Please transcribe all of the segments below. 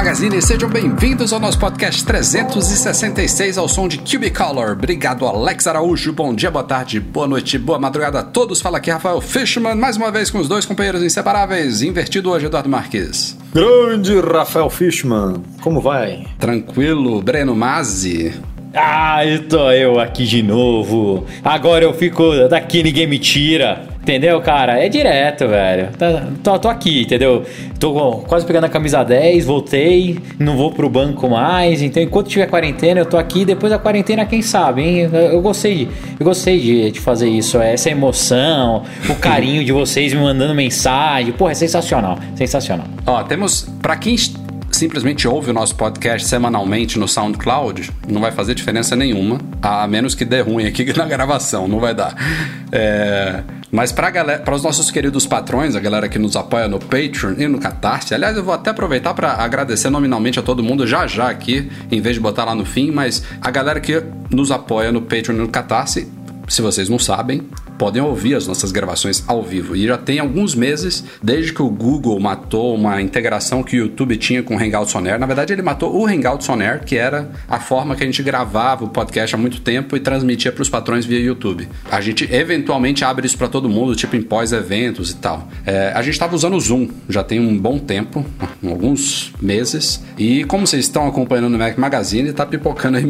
Magazine, sejam bem-vindos ao nosso podcast 366 ao som de Cubicolor. Obrigado, Alex Araújo. Bom dia, boa tarde, boa noite, boa madrugada a todos. Fala aqui, Rafael Fishman, mais uma vez com os dois companheiros inseparáveis. Invertido hoje, Eduardo Marques. Grande Rafael Fishman, como vai? Tranquilo, Breno Mazzi. Ah, estou eu aqui de novo. Agora eu fico daqui, ninguém me tira. Entendeu, cara? É direto, velho. Tá, tô, tô, aqui, entendeu? Tô quase pegando a camisa 10, voltei, não vou pro banco mais. Então, enquanto tiver quarentena, eu tô aqui. Depois da quarentena, quem sabe, hein? Eu, gostei, eu gostei de, de, fazer isso. Essa emoção, o carinho de vocês me mandando mensagem. Porra, é sensacional. Sensacional. Ó, temos. Pra quem simplesmente ouve o nosso podcast semanalmente no SoundCloud, não vai fazer diferença nenhuma, a menos que dê ruim aqui na gravação, não vai dar. É, mas para os nossos queridos patrões, a galera que nos apoia no Patreon e no Catarse, aliás, eu vou até aproveitar para agradecer nominalmente a todo mundo já já aqui, em vez de botar lá no fim, mas a galera que nos apoia no Patreon e no Catarse, se vocês não sabem, podem ouvir as nossas gravações ao vivo. E já tem alguns meses, desde que o Google matou uma integração que o YouTube tinha com o Hangouts On Air. Na verdade, ele matou o Hangouts On Air, que era a forma que a gente gravava o podcast há muito tempo e transmitia para os patrões via YouTube. A gente eventualmente abre isso para todo mundo, tipo em pós-eventos e tal. É, a gente estava usando o Zoom já tem um bom tempo, alguns meses. E como vocês estão acompanhando no Mac Magazine, está pipocando aí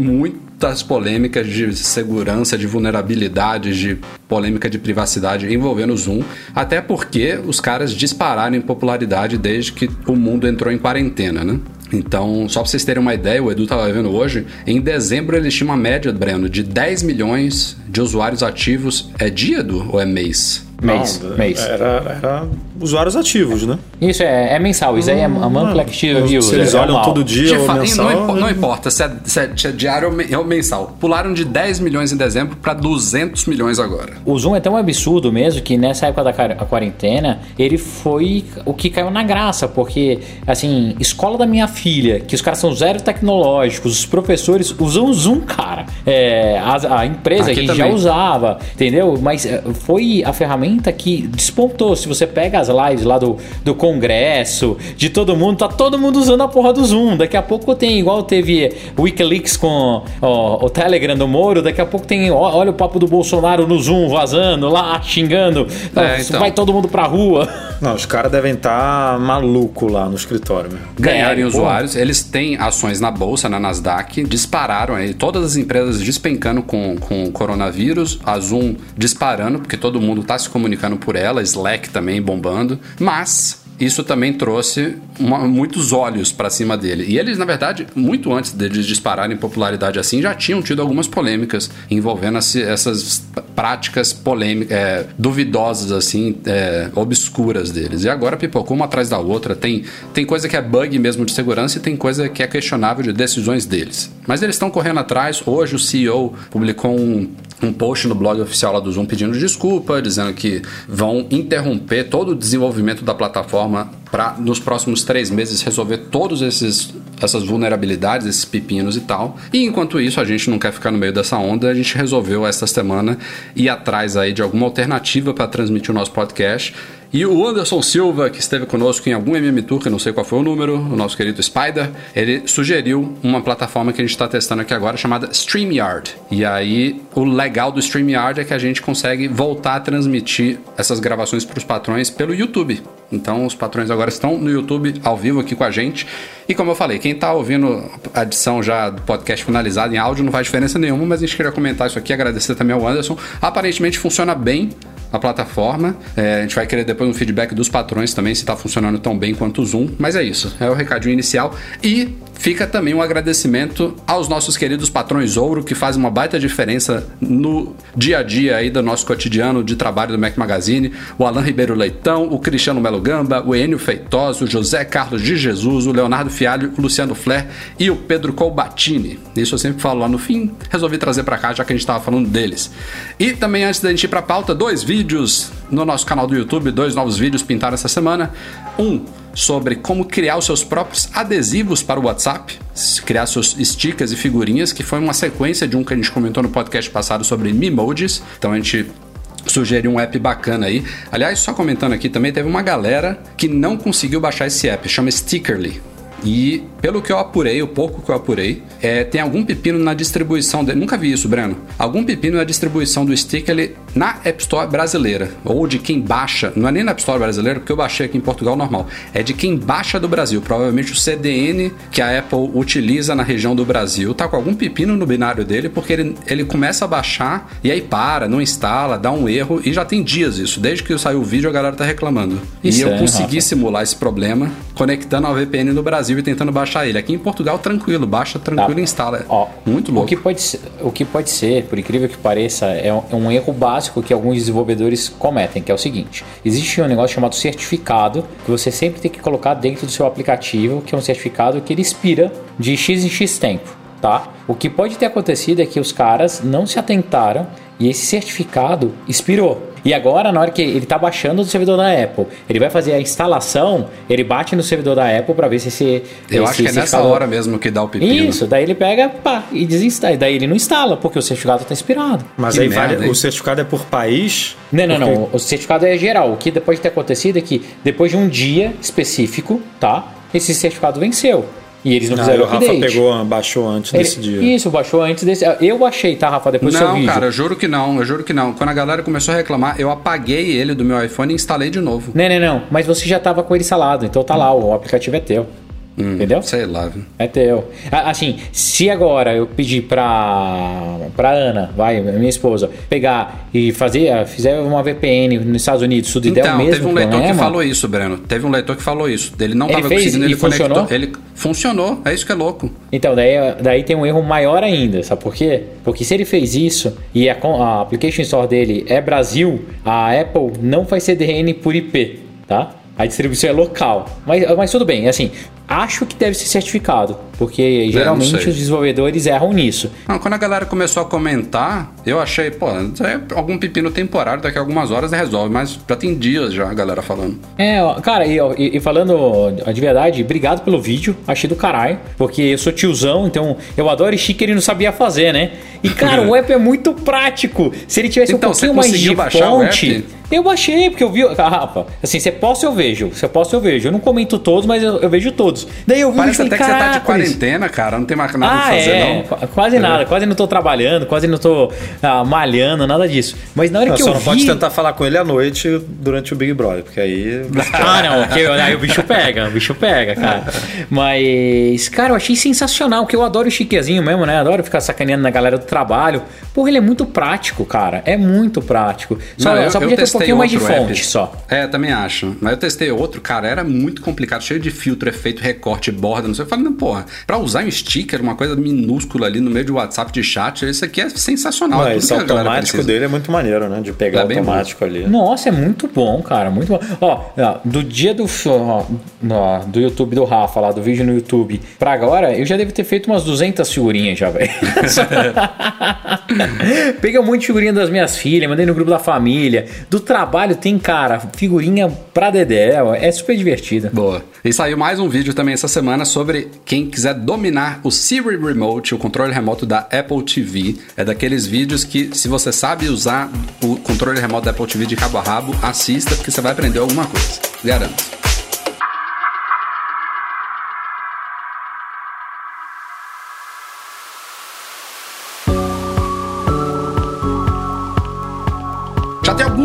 muitas polêmicas de segurança, de vulnerabilidades, de polêmica de privacidade envolvendo o Zoom, até porque os caras dispararam em popularidade desde que o mundo entrou em quarentena, né? Então, só para vocês terem uma ideia, o Edu estava vendo hoje, em dezembro eles tinham uma média, Breno, de 10 milhões de usuários ativos. É dia, Edu, ou é mês? Mês, Não, mês. Era, era usuários ativos, né? Isso é, é mensal, isso aí é a monthly active user. Se eles é olham todo dia ou mensal... Não, não, importa se é, se é, é diário ou mensal. Pularam de 10 milhões em dezembro para 200 milhões agora. O Zoom é tão absurdo mesmo que nessa época da quarentena ele foi o que caiu na graça, porque assim, escola da minha filha, que os caras são zero tecnológicos, os professores usam o Zoom, cara. É, a, a empresa Aqui que já usava, entendeu? Mas é, foi a ferramenta que despontou. Se você pega as lives lá do, do Congresso, de todo mundo, tá todo mundo usando a porra do Zoom. Daqui a pouco tem, igual teve Wikileaks com ó, o Telegram do Moro, daqui a pouco tem, ó, olha o papo do Bolsonaro no Zoom vazando, lá xingando. É, então. Vai todo mundo pra rua. Não, os caras devem estar tá maluco lá no escritório. Meu. Ganharem é, usuários, eles têm ações na bolsa, na Nasdaq, dispararam aí, todas as empresas despencando com, com o coronavírus, a Zoom disparando, porque todo mundo está se comunicando por ela, Slack também bombando, mas isso também trouxe uma, muitos olhos para cima dele. E eles, na verdade, muito antes deles dispararem popularidade assim, já tinham tido algumas polêmicas envolvendo essas práticas polêmicas, é, duvidosas, assim, é, obscuras deles. E agora pipocou uma atrás da outra. Tem, tem coisa que é bug mesmo de segurança e tem coisa que é questionável de decisões deles. Mas eles estão correndo atrás. Hoje o CEO publicou um um post no blog oficial lá do Zoom pedindo desculpa, dizendo que vão interromper todo o desenvolvimento da plataforma para nos próximos três meses resolver todos esses essas vulnerabilidades, esses pepinos e tal. E enquanto isso, a gente não quer ficar no meio dessa onda, a gente resolveu esta semana ir atrás aí de alguma alternativa para transmitir o nosso podcast. E o Anderson Silva, que esteve conosco em algum MM Tour, que não sei qual foi o número, o nosso querido Spider, ele sugeriu uma plataforma que a gente está testando aqui agora chamada StreamYard. E aí, o legal do StreamYard é que a gente consegue voltar a transmitir essas gravações para os patrões pelo YouTube. Então, os patrões agora estão no YouTube ao vivo aqui com a gente. E como eu falei, quem está ouvindo a edição já do podcast finalizado em áudio não faz diferença nenhuma, mas a gente queria comentar isso aqui, agradecer também ao Anderson. Aparentemente funciona bem a plataforma. É, a gente vai querer depois um feedback dos patrões também, se está funcionando tão bem quanto o Zoom. Mas é isso, é o recadinho inicial. E fica também um agradecimento aos nossos queridos patrões ouro que fazem uma baita diferença no dia a dia aí do nosso cotidiano de trabalho do Mac Magazine, o Alan Ribeiro Leitão, o Cristiano Melo Gamba, o Enio Feitosa, o José Carlos de Jesus, o Leonardo Fialho, o Luciano Flair e o Pedro Colbatini. Isso eu sempre falo lá no fim, resolvi trazer para cá já que a gente estava falando deles. E também antes da gente ir para pauta, dois vídeos no nosso canal do YouTube, dois novos vídeos pintaram essa semana. Um sobre como criar os seus próprios adesivos para o WhatsApp, criar seus stickers e figurinhas, que foi uma sequência de um que a gente comentou no podcast passado sobre Memojis. Então a gente sugeriu um app bacana aí. Aliás, só comentando aqui também, teve uma galera que não conseguiu baixar esse app, chama Stickerly. E pelo que eu apurei, o pouco que eu apurei, é, tem algum pepino na distribuição dele. Nunca vi isso, Breno. Algum pepino na distribuição do sticker na App Store brasileira. Ou de quem baixa. Não é nem na App Store brasileira, porque eu baixei aqui em Portugal normal. É de quem baixa do Brasil. Provavelmente o CDN que a Apple utiliza na região do Brasil tá com algum pepino no binário dele, porque ele, ele começa a baixar e aí para, não instala, dá um erro. E já tem dias isso. Desde que saiu o vídeo, a galera tá reclamando. Isso e eu é, consegui Rafa. simular esse problema conectando ao VPN no Brasil e tentando baixar ele. Aqui em Portugal, tranquilo, baixa tranquilo tá. e instala. Ó, Muito louco. O que, pode ser, o que pode ser, por incrível que pareça, é um, é um erro básico que alguns desenvolvedores cometem, que é o seguinte: existe um negócio chamado certificado que você sempre tem que colocar dentro do seu aplicativo, que é um certificado que ele expira de X em X tempo. Tá? O que pode ter acontecido é que os caras não se atentaram e esse certificado expirou. E agora, na hora que ele está baixando do servidor da Apple, ele vai fazer a instalação, ele bate no servidor da Apple para ver se esse. Eu esse acho que é nessa hora mesmo que dá o pepino. Isso, daí ele pega, pá, e desinstala. Daí ele não instala, porque o certificado está expirado. Mas que aí merda, vale, o certificado é por país? Não, não, porque... não. O certificado é geral. O que depois de ter acontecido é que depois de um dia específico, tá? Esse certificado venceu. E eles não ah, fizeram o update. Rafa pegou, baixou antes Ele, desse dia. Isso, baixou antes desse. Eu baixei, tá, Rafa? Depois não, do seu vídeo. Não, cara, eu juro que não, eu juro que não. Quando a galera começou a reclamar, eu apaguei ele do meu iPhone e instalei de novo. Não, não, não. Mas você já tava com ele instalado, então tá lá, o aplicativo é teu. Hum, Entendeu? Sei lá. É teu. Assim, se agora eu pedir pra, pra Ana, vai, minha esposa, pegar e fazer, fizer uma VPN nos Estados Unidos, tudo então, der o mesmo teve um leitor problema. que falou isso, Breno. Teve um leitor que falou isso. Ele não ele tava fez, conseguindo, ele funcionou? conectou. Ele funcionou, é isso que é louco. Então, daí, daí tem um erro maior ainda, sabe por quê? Porque se ele fez isso e a, a application store dele é Brasil, a Apple não faz CDN por IP, tá? A distribuição é local. Mas, mas tudo bem, assim, acho que deve ser certificado, porque é, geralmente os desenvolvedores erram nisso. Não, quando a galera começou a comentar, eu achei, pô, é algum pepino temporário, daqui a algumas horas resolve, mas já tem dias já a galera falando. É, cara, e, e, falando de verdade, obrigado pelo vídeo, achei do caralho, porque eu sou tiozão, então eu adoro sticker e não sabia fazer, né? E cara, o app é muito prático. Se ele tivesse então, um pouquinho mais de fonte. Eu baixei, porque eu vi. Ah, Rafa, assim, você posta eu vejo. Você posta eu vejo. Eu não comento todos, mas eu, eu vejo todos. Daí eu vi Parece até que você tá de quarentena, cara. Não tem mais nada ah, pra fazer, é. não. Quase é. nada. Quase não tô trabalhando, quase não tô ah, malhando, nada disso. Mas na hora não, que eu. Só não pode tentar falar com ele à noite durante o Big Brother, porque aí. ah, não. Porque aí o bicho pega, o bicho pega, cara. Mas, cara, eu achei sensacional, porque eu adoro o chiquezinho mesmo, né? Adoro ficar sacaneando na galera do trabalho. Porra, ele é muito prático, cara. É muito prático. Só, não, eu, só podia ter um pouquinho mais de fonte app. só. É, também acho. Mas eu testei outro, cara, era muito complicado, cheio de filtro, efeito, recorte, borda, não sei. Eu falei, não, porra, pra usar um sticker, uma coisa minúscula ali no meio de WhatsApp de chat, isso aqui é sensacional. Mas esse automático dele é muito maneiro, né? De pegar é automático ali. Nossa, é muito bom, cara, muito bom. Ó, do dia do, ó, do YouTube do Rafa, lá, do vídeo no YouTube, pra agora, eu já devo ter feito umas 200 figurinhas já, velho. Peguei um monte de figurinha das minhas filhas, mandei no grupo da família, do trabalho tem, cara, figurinha pra Dedé. É super divertida. Boa. E saiu mais um vídeo também essa semana sobre quem quiser dominar o Siri Remote, o controle remoto da Apple TV. É daqueles vídeos que, se você sabe usar o controle remoto da Apple TV de cabo a rabo, assista, porque você vai aprender alguma coisa. Garanto.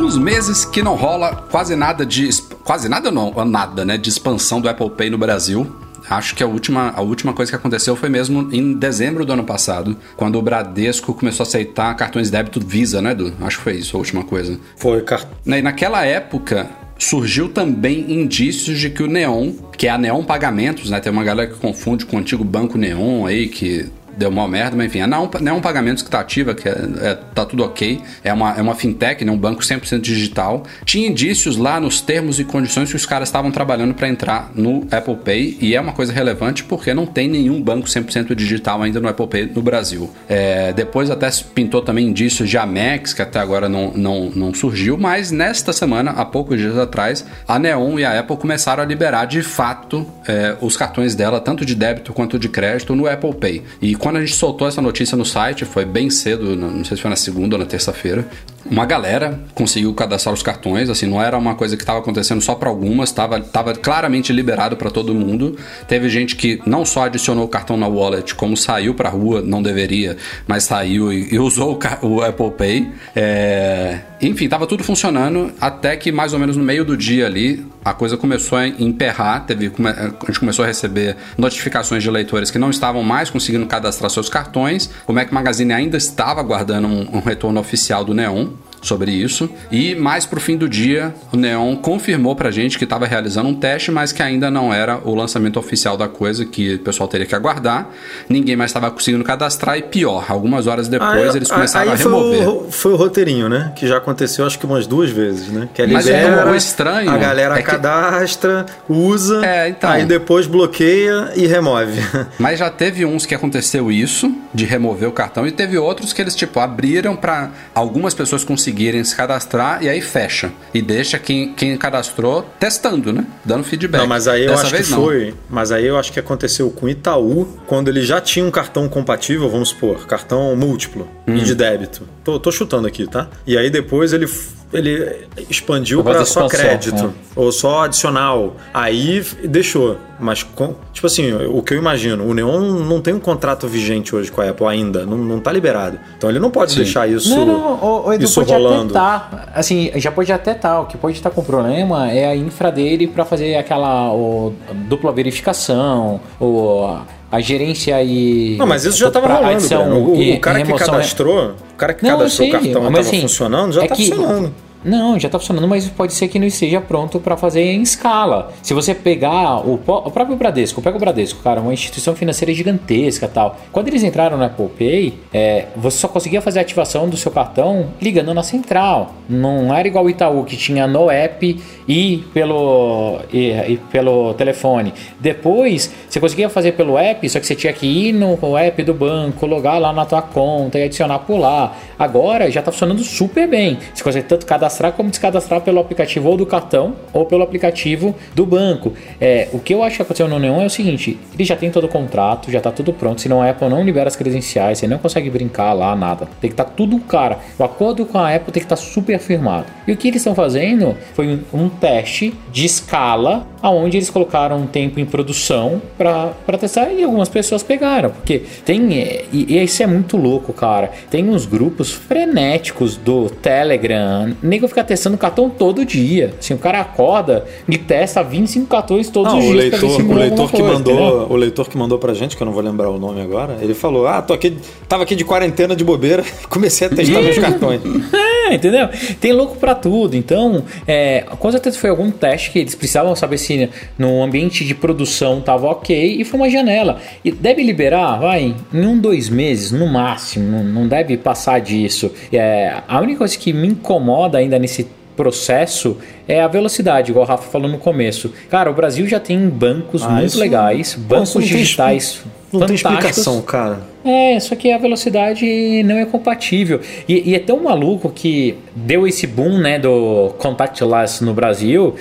alguns meses que não rola quase nada de. Quase nada não, nada, né? De expansão do Apple Pay no Brasil. Acho que a última, a última coisa que aconteceu foi mesmo em dezembro do ano passado, quando o Bradesco começou a aceitar cartões de débito Visa, né, Edu? Acho que foi isso a última coisa. Foi, cara. E naquela época, surgiu também indícios de que o Neon, que é a Neon Pagamentos, né? Tem uma galera que confunde com o antigo Banco Neon aí, que deu mal merda, mas enfim, a Neon, Neon Pagamentos que tá ativa, que é, é, tá tudo ok, é uma, é uma fintech, né, um banco 100% digital. Tinha indícios lá nos termos e condições que os caras estavam trabalhando para entrar no Apple Pay, e é uma coisa relevante porque não tem nenhum banco 100% digital ainda no Apple Pay no Brasil. É, depois até pintou também indícios de Amex, que até agora não, não, não surgiu, mas nesta semana, há poucos dias atrás, a Neon e a Apple começaram a liberar de fato é, os cartões dela, tanto de débito quanto de crédito, no Apple Pay. E quando a gente soltou essa notícia no site, foi bem cedo, não sei se foi na segunda ou na terça-feira, uma galera conseguiu cadastrar os cartões, assim, não era uma coisa que estava acontecendo só para algumas, estava tava claramente liberado para todo mundo. Teve gente que não só adicionou o cartão na wallet, como saiu para rua, não deveria, mas saiu e, e usou o, o, Apple Pay. É... Enfim, estava tudo funcionando até que mais ou menos no meio do dia ali a coisa começou a emperrar, teve, a gente começou a receber notificações de leitores que não estavam mais conseguindo cadastrar seus cartões. O Mac Magazine ainda estava guardando um, um retorno oficial do Neon sobre isso. E mais pro fim do dia, o Neon confirmou pra gente que estava realizando um teste, mas que ainda não era o lançamento oficial da coisa, que o pessoal teria que aguardar. Ninguém mais estava conseguindo cadastrar e pior, algumas horas depois aí, eles começaram a remover. Foi o, foi o, roteirinho, né? Que já aconteceu acho que umas duas vezes, né? Que mas libera, é o estranho. A galera é que... cadastra, usa, é, então, aí depois bloqueia e remove. Mas já teve uns que aconteceu isso, de remover o cartão, e teve outros que eles, tipo, abriram para algumas pessoas conseguirem conseguirem se cadastrar e aí fecha. E deixa quem, quem cadastrou testando, né? Dando feedback. Não, mas aí eu Dessa acho que não. foi. Mas aí eu acho que aconteceu com o Itaú, quando ele já tinha um cartão compatível, vamos supor, cartão múltiplo hum. e de débito. Tô, tô chutando aqui, tá? E aí depois ele ele expandiu para só crédito né? ou só adicional. Aí deixou. Mas, com, tipo assim, o que eu imagino, o Neon não tem um contrato vigente hoje com a Apple ainda, não, não tá liberado. Então ele não pode Sim. deixar isso, não, não, o, o Edu isso pode rolando. Até tá, assim, já pode até estar. Tá, o que pode estar com problema é a infra dele para fazer aquela o, dupla verificação, ou a gerência e. Não, mas isso já estava rolando. Adição, o, e, o, cara que cadastrou, o cara que não, cadastrou o cartão e estava assim, funcionando, já está é funcionando. Não, já está funcionando, mas pode ser que não esteja pronto para fazer em escala. Se você pegar o, o, próprio Bradesco, pega o Bradesco, cara, uma instituição financeira gigantesca tal. Quando eles entraram na Apple Pay, é, você só conseguia fazer a ativação do seu cartão ligando na central. Não era igual o Itaú, que tinha no app e pelo, e, e pelo telefone. Depois, você conseguia fazer pelo app, só que você tinha que ir no app do banco, logar lá na tua conta e adicionar por lá. Agora já está funcionando super bem. Você consegue tanto cadastrar cadastrar como descadastrar pelo aplicativo ou do cartão ou pelo aplicativo do banco. É, o que eu acho que aconteceu no Neon é o seguinte: ele já tem todo o contrato, já está tudo pronto. Senão a Apple não libera as credenciais, você não consegue brincar lá, nada. Tem que estar tá tudo cara. O acordo com a Apple tem que estar tá super firmado. E o que eles estão fazendo foi um teste de escala, aonde eles colocaram um tempo em produção para testar e algumas pessoas pegaram. Porque tem. E, e isso é muito louco, cara. Tem uns grupos frenéticos do Telegram, nego ficar testando cartão todo dia. Assim, o cara acorda e testa 25 cartões todos não, os o dias. Leitor, o leitor que coisa, mandou, o leitor que mandou pra gente, que eu não vou lembrar o nome agora, ele falou: "Ah, tô aqui, tava aqui de quarentena de bobeira, comecei a testar meus cartões". É, entendeu? Tem louco para tudo. Então, é, com certeza foi algum teste que eles precisavam saber se no ambiente de produção tava ok e foi uma janela. E deve liberar, vai, em um, dois meses, no máximo. Não, não deve passar disso. É, a única coisa que me incomoda ainda nesse processo é a velocidade, igual o Rafa falou no começo. Cara, o Brasil já tem bancos ah, muito legais, bancos digitais não tem explicação, cara. É, só que a velocidade não é compatível. E, e, é tão maluco que deu esse boom, né, do contactless no Brasil.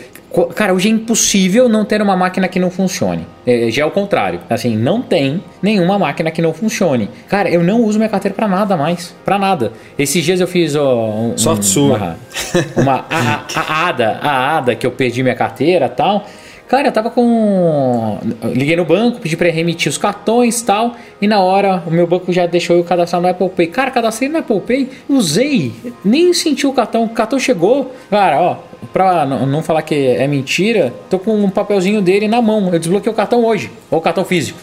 Cara, hoje é impossível não ter uma máquina que não funcione. É, já é o contrário. Assim, não tem nenhuma máquina que não funcione. Cara, eu não uso minha carteira para nada mais. para nada. Esses dias eu fiz ó, um, Sorte sua. Uma, uma a, a, a, ADA, a ADA que eu perdi minha carteira tal. Cara, eu tava com. Liguei no banco, pedi pra remitir os cartões e tal. E na hora o meu banco já deixou eu cadastrar no Apple Pay. Cara, cadastrei no Apple Pay, usei, nem senti o cartão. O cartão chegou. Cara, ó, pra não falar que é mentira, tô com um papelzinho dele na mão. Eu desbloqueei o cartão hoje, ou o cartão físico.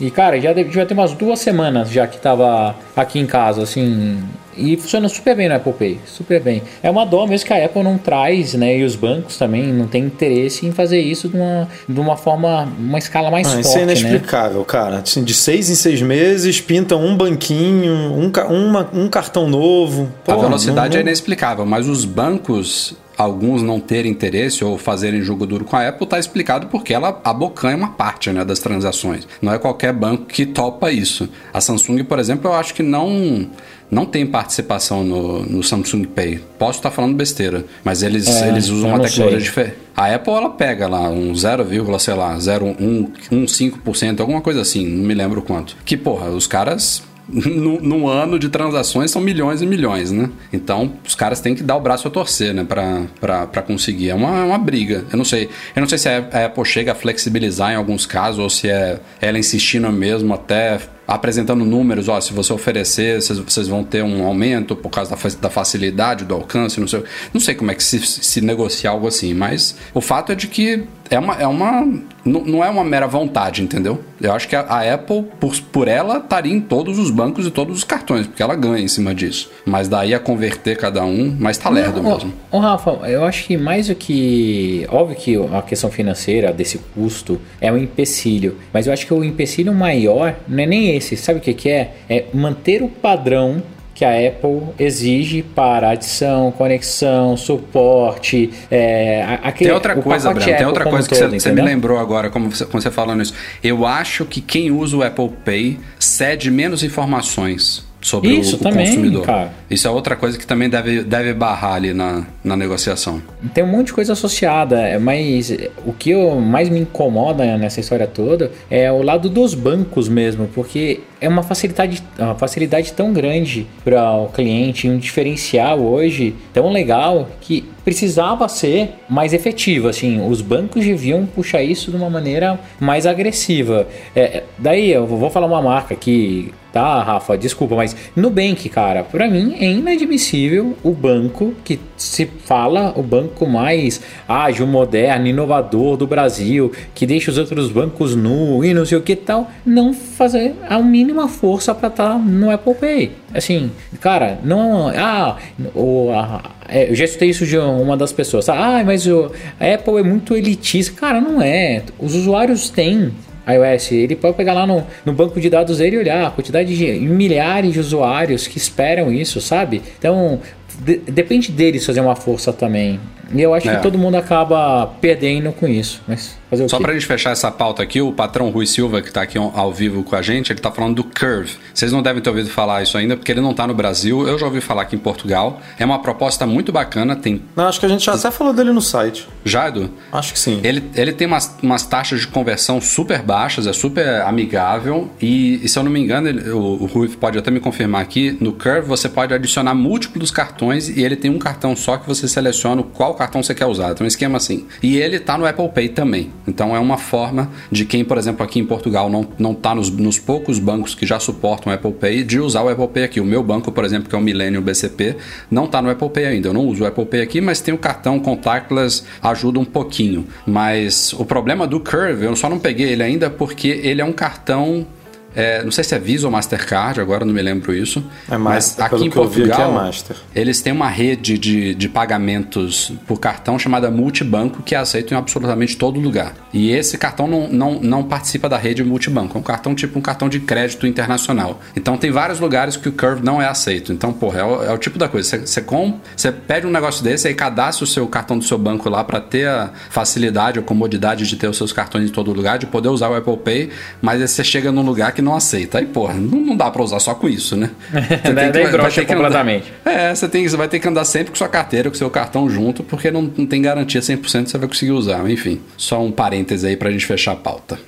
E, cara, já devia ter umas duas semanas já que tava aqui em casa, assim. E funciona super bem no Apple Pay, super bem. É uma dó mesmo que a Apple não traz, né? E os bancos também não têm interesse em fazer isso de uma, de uma forma, uma escala mais Ah, forte, isso é né? inexplicável, cara. Assim, de seis em seis meses, pintam um banquinho, um, uma- um cartão novo. a velocidade não- é inexplicável, mas os bancos, alguns não terem interesse ou fazerem jogo duro com a Apple, tá explicado porque ela abocanha uma parte né, das transações. Não é qualquer banco que topa isso. A Samsung, por exemplo, eu acho que não. Não tem participação no, no Samsung Pay. Posso estar falando besteira, mas eles, É, eles usam uma tecnologia diferente. A Apple ela pega lá um 0, sei lá, 0,15%, alguma coisa assim, não me lembro quanto. Que porra, os caras num ano de transações são milhões e milhões, né? Então os caras têm que dar o braço a torcer, né? Pra, pra, pra conseguir. É uma, é uma briga. Eu não sei. Eu não sei se a Apple chega a flexibilizar em alguns casos ou se é ela insistindo mesmo até apresentando números, ó, se você oferecer, vocês, vão ter um aumento por causa da facilidade, do alcance, não sei. Não sei como é que se, se negocia algo assim, mas o fato é de que é uma. É uma não, não é uma mera vontade, entendeu? Eu acho que a, a Apple, por, por ela, estaria em todos os bancos e todos os cartões, porque ela ganha em cima disso. Mas daí a converter cada um, mas tá lerdo Ô, mesmo. ô, Rafa, eu acho que mais do que. Óbvio que a questão financeira desse custo é um empecilho, mas eu acho que o empecilho maior não é nem esse. Sabe o que, que é? É manter o padrão que a Apple exige para adição, conexão, suporte. É, aquele, Tem outra o coisa, Breno, tem Apple outra como coisa que todo, você, você me lembrou agora, como você, quando você falando isso. Eu acho que quem usa o Apple Pay cede menos informações sobre o- Isso o, também, consumidor. cara. Isso é outra coisa que também deve, deve barrar ali na, na negociação. Tem um monte de coisa associada, é, mas o que eu, mais me incomoda nessa história toda é o lado dos bancos mesmo, porque é uma facilidade, uma facilidade tão grande para o cliente, um diferencial hoje tão legal que precisava ser mais efetivo. Assim, os bancos deviam puxar isso de uma maneira mais agressiva. É, daí eu vou falar uma marca aqui, tá, Rafa? Desculpa, mas Nubank, cara, para mim é inadmissível o banco que se fala o banco mais ágil, moderno, inovador do Brasil, que deixa os outros bancos nu e não sei o que tal, não fazer a mínima força para estar no Apple Pay. Assim, cara, não. Ah, o, a- é, eu já escutei isso de uma das pessoas. Ah, mas o, a Apple é muito elitista. Cara, não é. Os usuários têm iOS, ele pode pegar lá no, no banco de dados dele e olhar a quantidade de milhares de usuários que esperam isso, sabe? Então, de- depende deles fazer uma força também. E eu acho É. que todo mundo acaba perdendo com isso. Mas fazer o Só quê? pra gente fechar essa pauta aqui, o patrão Rui Silva, que tá aqui ao vivo com a gente, ele tá falando do Curve. Vocês não devem ter ouvido falar isso ainda, porque ele não tá no Brasil. Eu já ouvi falar aqui em Portugal. É uma proposta muito bacana. Tem. Não, acho que a gente já até falou dele no site. Já, Edu? Acho que sim. Ele, ele tem umas, umas taxas de conversão super baixas, é super amigável. E, e se eu não me engano, ele- o, o Rui pode até me confirmar aqui, no Curve você pode adicionar múltiplos cartões e ele tem um cartão só que você seleciona qual cartão você quer usar. Então, um esquema assim. E ele tá no Apple Pay também. Então, é uma forma de quem, por exemplo, aqui em Portugal não, não tá nos, nos poucos bancos que já suportam Apple Pay, de usar o Apple Pay aqui. O meu banco, por exemplo, que é o Millennium BCP, não tá no Apple Pay ainda. Eu não uso o Apple Pay aqui, mas tem o cartão contactless, ajuda um pouquinho. Mas o problema do Curve, eu só não peguei ele ainda porque ele é um cartão. É, não sei se é Visa ou Mastercard, agora não me lembro isso. É mas Master, aqui pelo em aqui, Portugal, é Master. eles têm uma rede de, de pagamentos por cartão chamada Multibanco que é aceito em absolutamente todo lugar. E esse cartão não, não, não participa da rede Multibanco. É um cartão tipo um cartão de crédito internacional. Então tem vários lugares que o Curve não é aceito. Então, porra, é o, é o tipo da coisa. Você, você, com, você pede um negócio desse aí cadastra o seu cartão do seu banco lá para ter a facilidade ou comodidade de ter os seus cartões em todo lugar, de poder usar o Apple Pay, mas aí você chega num lugar que não aceita. Aí, porra, não, não dá para usar só com isso, né? Você Daí que- brocha ter que andar- completamente. é, você, tem, você vai ter que andar sempre com sua carteira, com seu cartão junto, porque não, não tem garantia 100% que você vai conseguir usar. Enfim, só um parêntese aí pra gente fechar a pauta.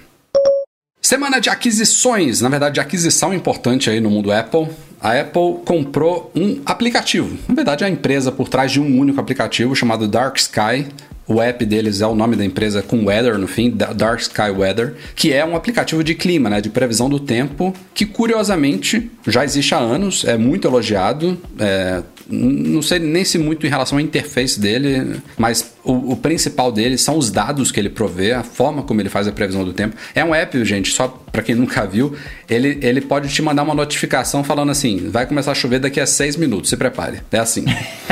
Semana de aquisições, na verdade, de aquisição importante aí no mundo Apple. A Apple comprou um aplicativo. Na verdade, é a empresa por trás de um único aplicativo chamado Dark Sky. O app deles é o nome da empresa com Weather no fim, Da- Dark Sky Weather, que é um aplicativo de clima, né, de previsão do tempo, que curiosamente já existe há anos, é muito elogiado. é, não sei nem se muito em relação à interface dele, mas o, o, principal dele são os dados que ele provê, a forma como ele faz a previsão do tempo. É um app, gente, só para quem nunca viu, ele, ele pode te mandar uma notificação falando assim: vai começar a chover daqui a seis minutos, se prepare. É assim.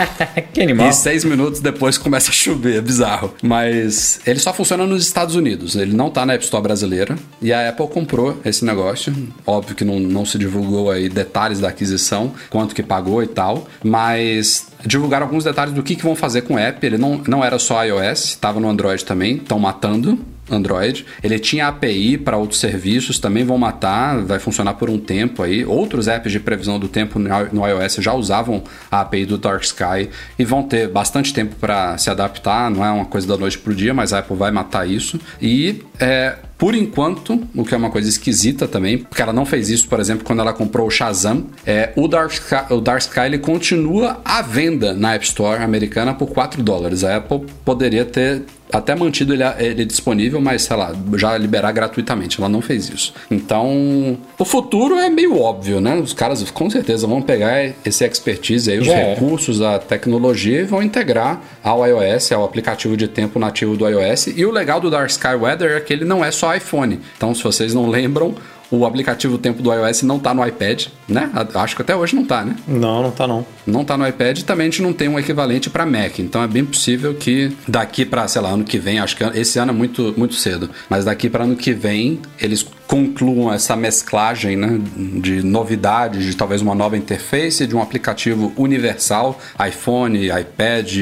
que animal. E seis minutos depois começa a chover, é bizarro. Mas ele só funciona nos Estados Unidos, ele não tá na App Store brasileira. E a Apple comprou esse negócio. Óbvio que não, não se divulgou aí detalhes da aquisição, quanto que pagou e tal, mas divulgaram alguns detalhes do que, que vão fazer com o app. Ele não, não era só iOS, estava no Android também, estão matando. Android. Ele tinha API para outros serviços, também vão matar, vai funcionar por um tempo aí. Outros apps de previsão do tempo no iOS já usavam a API do Dark Sky e vão ter bastante tempo para se adaptar, não é uma coisa da noite para o dia, mas a Apple vai matar isso. E é, por enquanto, o que é uma coisa esquisita também, porque ela não fez isso, por exemplo, quando ela comprou o Shazam, é, o, Dark Sky, o Dark Sky ele continua à venda na App Store americana por 4 dólares. A Apple poderia ter até mantido ele, ele, disponível, mas sei lá, já liberar gratuitamente. Ela não fez isso. Então, o futuro é meio óbvio, né? Os caras com certeza vão pegar esse expertise aí, os é. recursos, a tecnologia e vão integrar ao iOS, ao aplicativo de tempo nativo do iOS. E o legal do Dark Sky Weather é que ele não é só iPhone. Então, se vocês não lembram, o aplicativo Tempo do iOS não tá no iPad, né? Acho que até hoje não tá, né? Não, não tá não. Não tá no iPad e também a gente não tem um equivalente para Mac. Então é bem possível que daqui para, sei lá, ano que vem, acho que esse ano é muito, muito cedo, mas daqui para ano que vem eles concluam essa mesclagem, né, de novidades, de talvez uma nova interface, de um aplicativo universal, iPhone, iPad,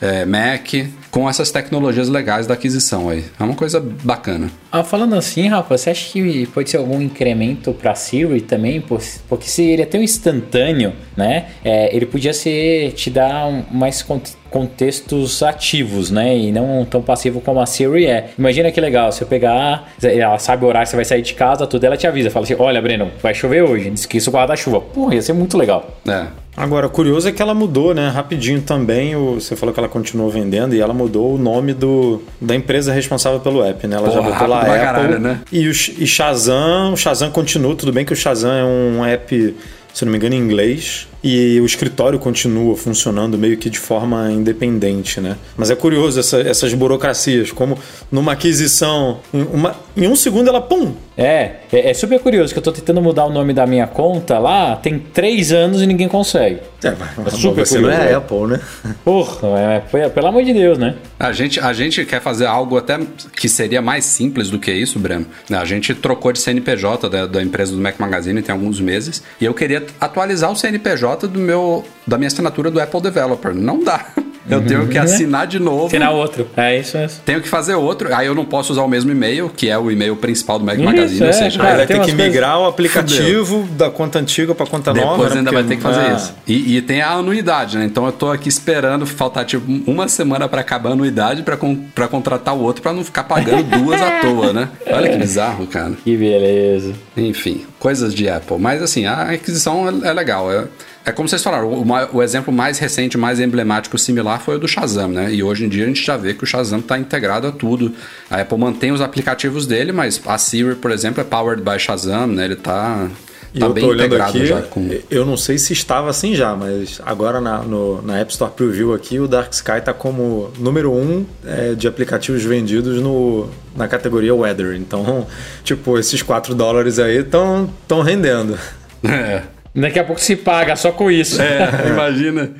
é, Mac, com essas tecnologias legais da aquisição aí. É uma coisa bacana. Ah, falando assim, Rafa, você acha que pode ser algum incremento para Siri também? Porque se ele é tão instantâneo, né? É, ele podia ser te dar um, mais contextos ativos, né? E não tão passivo como a Siri é. Imagina que legal, se eu pegar, ela sabe o horário que você vai sair de casa, tudo, ela te avisa, fala assim: olha, Breno, vai chover hoje, esqueça o guarda-chuva. Porra, ia ser muito legal. É. Agora, curioso é que ela mudou, né? Rapidinho também. O, você falou que ela continuou vendendo e ela mudou o nome do, da empresa responsável pelo app, né? Ela Porra, já botou lá Apple. Caralho, né? E o e Shazam, o Shazam continua. Tudo bem que o Shazam é um app, se não me engano, em inglês e o escritório continua funcionando meio que de forma independente, né? Mas é curioso essa, essas burocracias, como numa aquisição, uma, em um segundo ela pum! É, é, é, super curioso que eu tô tentando mudar o nome da minha conta lá, tem três anos e ninguém consegue. É, mas é super você curioso. não é Apple, né? Porra, é, é, pelo amor de Deus, né? A gente, a gente quer fazer algo até que seria mais simples do que isso, Breno. A gente trocou de CNPJ da, da empresa do Mac Magazine tem alguns meses e eu queria atualizar o CNPJ do meu, da minha assinatura do Apple Developer. Não dá. Eu uhum. tenho que assinar de novo. Assinar outro. É isso mesmo. Tenho que fazer outro. Aí eu não posso usar o mesmo e-mail, que é o e-mail principal do Mac isso, Magazine. É, ou seja, vai ter que migrar coisas... o aplicativo da conta antiga para conta Depois nova. Depois né? ainda vai ter que fazer ah. isso. E, e, tem a anuidade, né? Então eu tô aqui esperando faltar tipo uma semana para acabar a anuidade para contratar o outro para não ficar pagando duas à toa, né? Olha que bizarro, cara. Que beleza. Enfim, coisas de Apple. Mas assim, a aquisição é, é legal. É, é como vocês falaram, o, o, exemplo mais recente, mais emblemático, similar foi o do Shazam, né? E hoje em dia a gente já vê que o Shazam está integrado a tudo. A Apple mantém os aplicativos dele, mas a Siri, por exemplo, é powered by Shazam, né? Ele está Tá eu bem integrado aqui, já com... Eu não sei se estava assim já, mas agora na, no, na App Store Preview aqui, o Dark Sky está como número um é, de aplicativos vendidos no, na categoria Weather. Então, tipo, esses 4 dólares aí estão rendendo. É. Daqui a pouco se paga só com isso. É, imagina.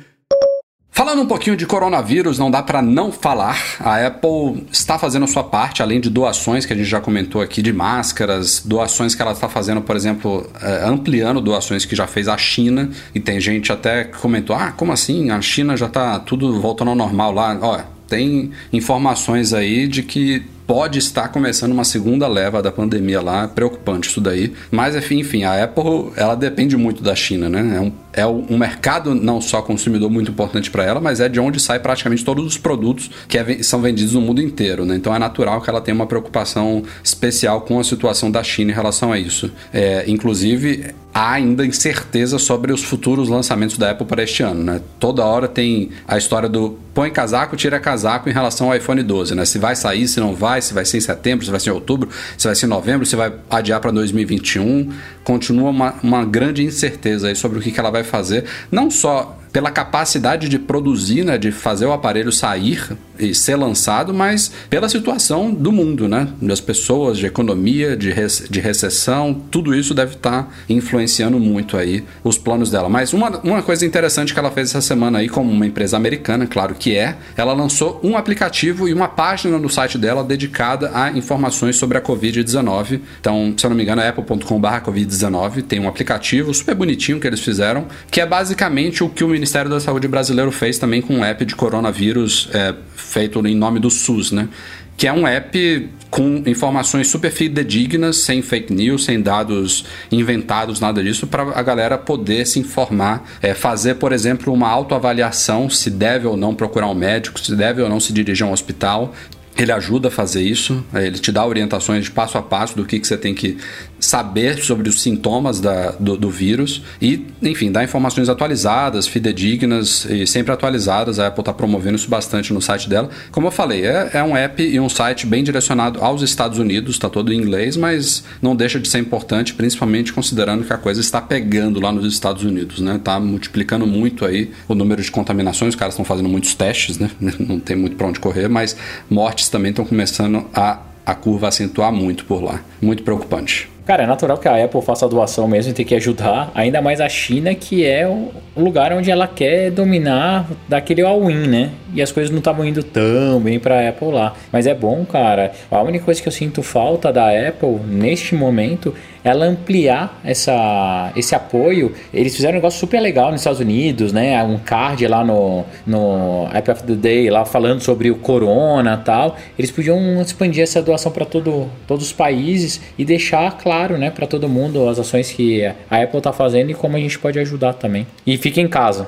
Falando um pouquinho de coronavírus, não dá para não falar. A Apple está fazendo a sua parte, além de doações que a gente já comentou aqui de máscaras, doações que ela está fazendo, por exemplo, é, ampliando doações que já fez a China. E tem gente até que comentou: ah, como assim? A China já está tudo voltando ao normal lá. Olha, tem informações aí de que pode estar começando uma segunda leva da pandemia lá, preocupante isso daí. Mas enfim, enfim, a Apple ela depende muito da China, né? É um, é um mercado não só consumidor muito importante para ela, mas é de onde sai praticamente todos os produtos que é, são vendidos no mundo inteiro, né? Então é natural que ela tenha uma preocupação especial com a situação da China em relação a isso. É, inclusive há ainda incerteza sobre os futuros lançamentos da Apple para este ano, né? Toda hora tem a história do põe casaco, tira casaco em relação ao iPhone 12, né? Se vai sair, se não vai, se vai ser em setembro, se vai ser em outubro, se vai ser em novembro, se vai adiar para 2021. Continua uma, uma grande incerteza sobre o que, que ela vai fazer, não só pela capacidade de produzir, né, de fazer o aparelho sair e ser lançado, mas pela situação do mundo, né? Das pessoas, de economia, de, rec de recessão, tudo isso deve estar tá influenciando muito aí os planos dela. Mas uma, uma coisa interessante que ela fez essa semana aí, como uma empresa americana, claro que é, ela lançou um aplicativo e uma página no site dela dedicada a informações sobre a Covid-19. Então, se eu não me engano, é apple.com.br Covid-19 tem um aplicativo super bonitinho que eles fizeram, que é basicamente o que o Ministério da Saúde brasileiro fez também com um app de coronavírus é, feito em nome do SUS, né? Que é um app com informações super fidedignas, sem fake news, sem dados inventados, nada disso, para a galera poder se informar, é, fazer, por exemplo, uma autoavaliação se deve ou não procurar um médico, se deve ou não se dirigir a um hospital, ele ajuda a fazer isso, ele te dá orientações de passo a passo do que, que você tem que saber sobre os sintomas da, do, do, vírus e, enfim, dá informações atualizadas, fidedignas e sempre atualizadas. A Apple está promovendo isso bastante no site dela. Como eu falei, é, é um app e um site bem direcionado aos Estados Unidos, está todo em inglês, mas não deixa de ser importante, principalmente considerando que a coisa está pegando lá nos Estados Unidos, né? Está multiplicando muito aí o número de contaminações, os caras estão fazendo muitos testes, né? Não tem muito para onde correr, mas mortes também estão começando a a curva acentuar muito por lá. Muito preocupante. Cara, é natural que a Apple faça a doação mesmo e tem que ajudar, ainda mais a China, que é o lugar onde ela quer dominar daquele all-in, né? E as coisas não estavam indo tão bem para Apple lá. Mas é bom, cara. A única coisa que eu sinto falta da Apple neste momento ela ampliar essa, esse apoio. Eles fizeram um negócio super legal nos Estados Unidos, né? Um card lá no, no App of the Day, lá falando sobre o corona tal. Eles podiam expandir essa doação para todo, todos os países e deixar claro, né, para todo mundo as ações que a Apple está fazendo e como a gente pode ajudar também. E fique em casa.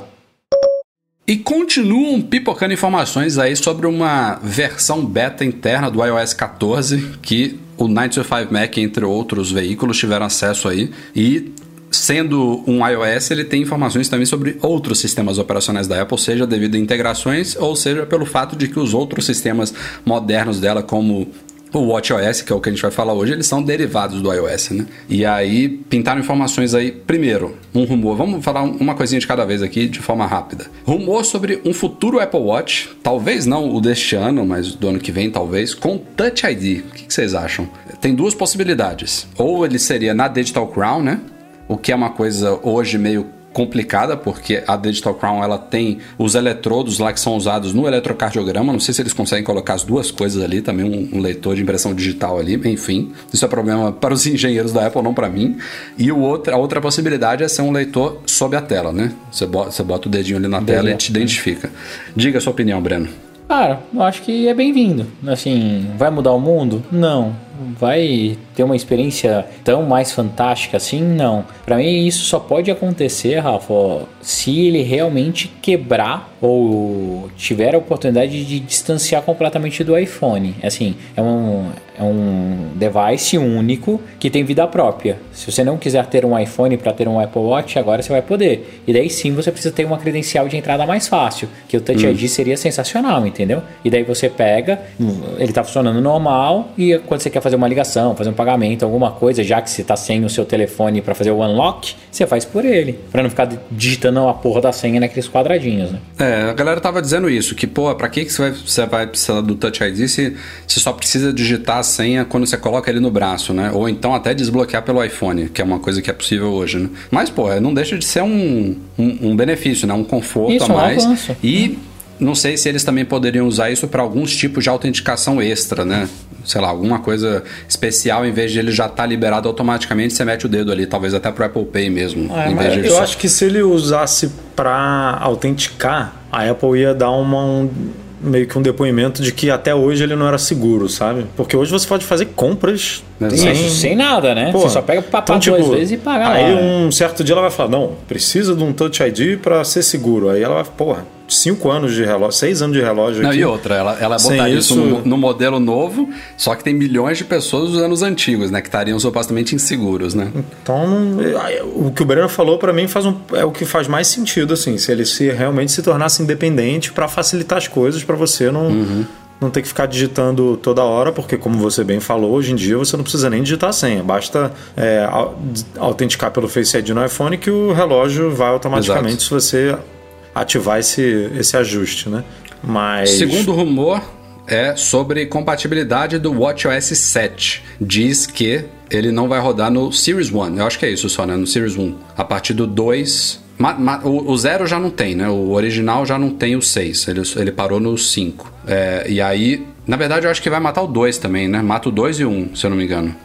E continuam pipocando informações aí sobre uma versão beta interna do iOS 14 que o 925 Mac, entre outros veículos, tiveram acesso aí. E sendo um iOS, ele tem informações também sobre outros sistemas operacionais da Apple, seja devido a integrações ou seja pelo fato de que os outros sistemas modernos dela, como o WatchOS, que é o que a gente vai falar hoje, eles são derivados do iOS, né? E aí pintaram informações aí, primeiro, um rumor, vamos falar uma coisinha de cada vez aqui de forma rápida. Rumor sobre um futuro Apple Watch, talvez não o deste ano, mas do ano que vem talvez, com Touch ID. O que vocês acham? Tem duas possibilidades. Ou ele seria na Digital Crown, né? O que é uma coisa hoje meio complicada, porque a Digital Crown ela tem os eletrodos lá que são usados no eletrocardiograma. Não sei se eles conseguem colocar as duas coisas ali, também um, um leitor de impressão digital ali, enfim. Isso é problema para os engenheiros da Apple, não para mim. E o outro, a outra possibilidade é ser um leitor sob a tela, né? Você bota, você bota o dedinho ali na tela e te identifica. Diga a sua opinião, Breno. Cara, eu acho que é bem-vindo. Assim, vai mudar o mundo? Não. Vai ter uma experiência tão mais fantástica assim? Não. Para mim, isso só pode acontecer, Rafa, se ele realmente quebrar ou tiver a oportunidade de distanciar completamente do iPhone. Assim, é um, é um device único que tem vida própria. Se você não quiser ter um iPhone para ter um Apple Watch, agora você vai poder. E daí sim você precisa ter uma credencial de entrada mais fácil, que o Touch hum. ID seria sensacional, entendeu? E daí você pega, ele está funcionando normal e quando você quer fazer uma ligação, fazer um pagamento, alguma coisa, já que você está sem o seu telefone para fazer o unlock, você faz por ele, para não ficar digitando a porra da senha naqueles quadradinhos, né? É, a galera tava dizendo isso, que, pô, pra que, que você, vai, você vai precisar do Touch ID se você só precisa digitar a senha quando você coloca ele no braço, né? Ou então até desbloquear pelo iPhone, que é uma coisa que é possível hoje, né? Mas, pô, não deixa de ser um, um, um benefício, né? Um conforto isso, a mais. Um. E não sei se eles também poderiam usar isso para alguns tipos de autenticação extra, né? Sei lá, alguma coisa especial, em vez de ele já estar tá liberado automaticamente, você mete o dedo ali, talvez até pro Apple Pay mesmo. É, eu só... acho que se ele usasse para autenticar, a Apple ia dar uma, um, meio que um depoimento de que até hoje ele não era seguro, sabe? Porque hoje você pode fazer compras sem, sem nada, né? Porra. Você só pega o papai então, duas tipo, vezes e paga Aí lá. um certo dia ela vai falar, não, precisa de um Touch ID para ser seguro. Aí ela vai, porra, cinco anos de relógio, seis anos de relógio. Não, aqui. e outra, ela, ela botaria isso, no, no, modelo novo, só que tem milhões de pessoas usando os antigos, né? Que estariam supostamente inseguros, né? Então, o que o Breno falou para mim faz um, é o que faz mais sentido, assim, se ele se realmente se tornasse independente para facilitar as coisas para você não. Uhum não ter que ficar digitando toda hora, porque, como você bem falou, hoje em dia você não precisa nem digitar a senha, basta é, autenticar pelo Face ID no iPhone que o relógio vai automaticamente Exato. se você ativar esse, esse ajuste, né? Mas. Segundo rumor, é sobre compatibilidade do WatchOS 7. Diz que ele não vai rodar no Series 1. Eu acho que é isso só, né? No Series 1. A partir do 2. o, o zero já não tem, né? O original já não tem o 6. Ele, ele parou no 5. É, e aí, na verdade, eu acho que vai matar o 2 também, né? Mata o 2 e o 1, se eu não me engano.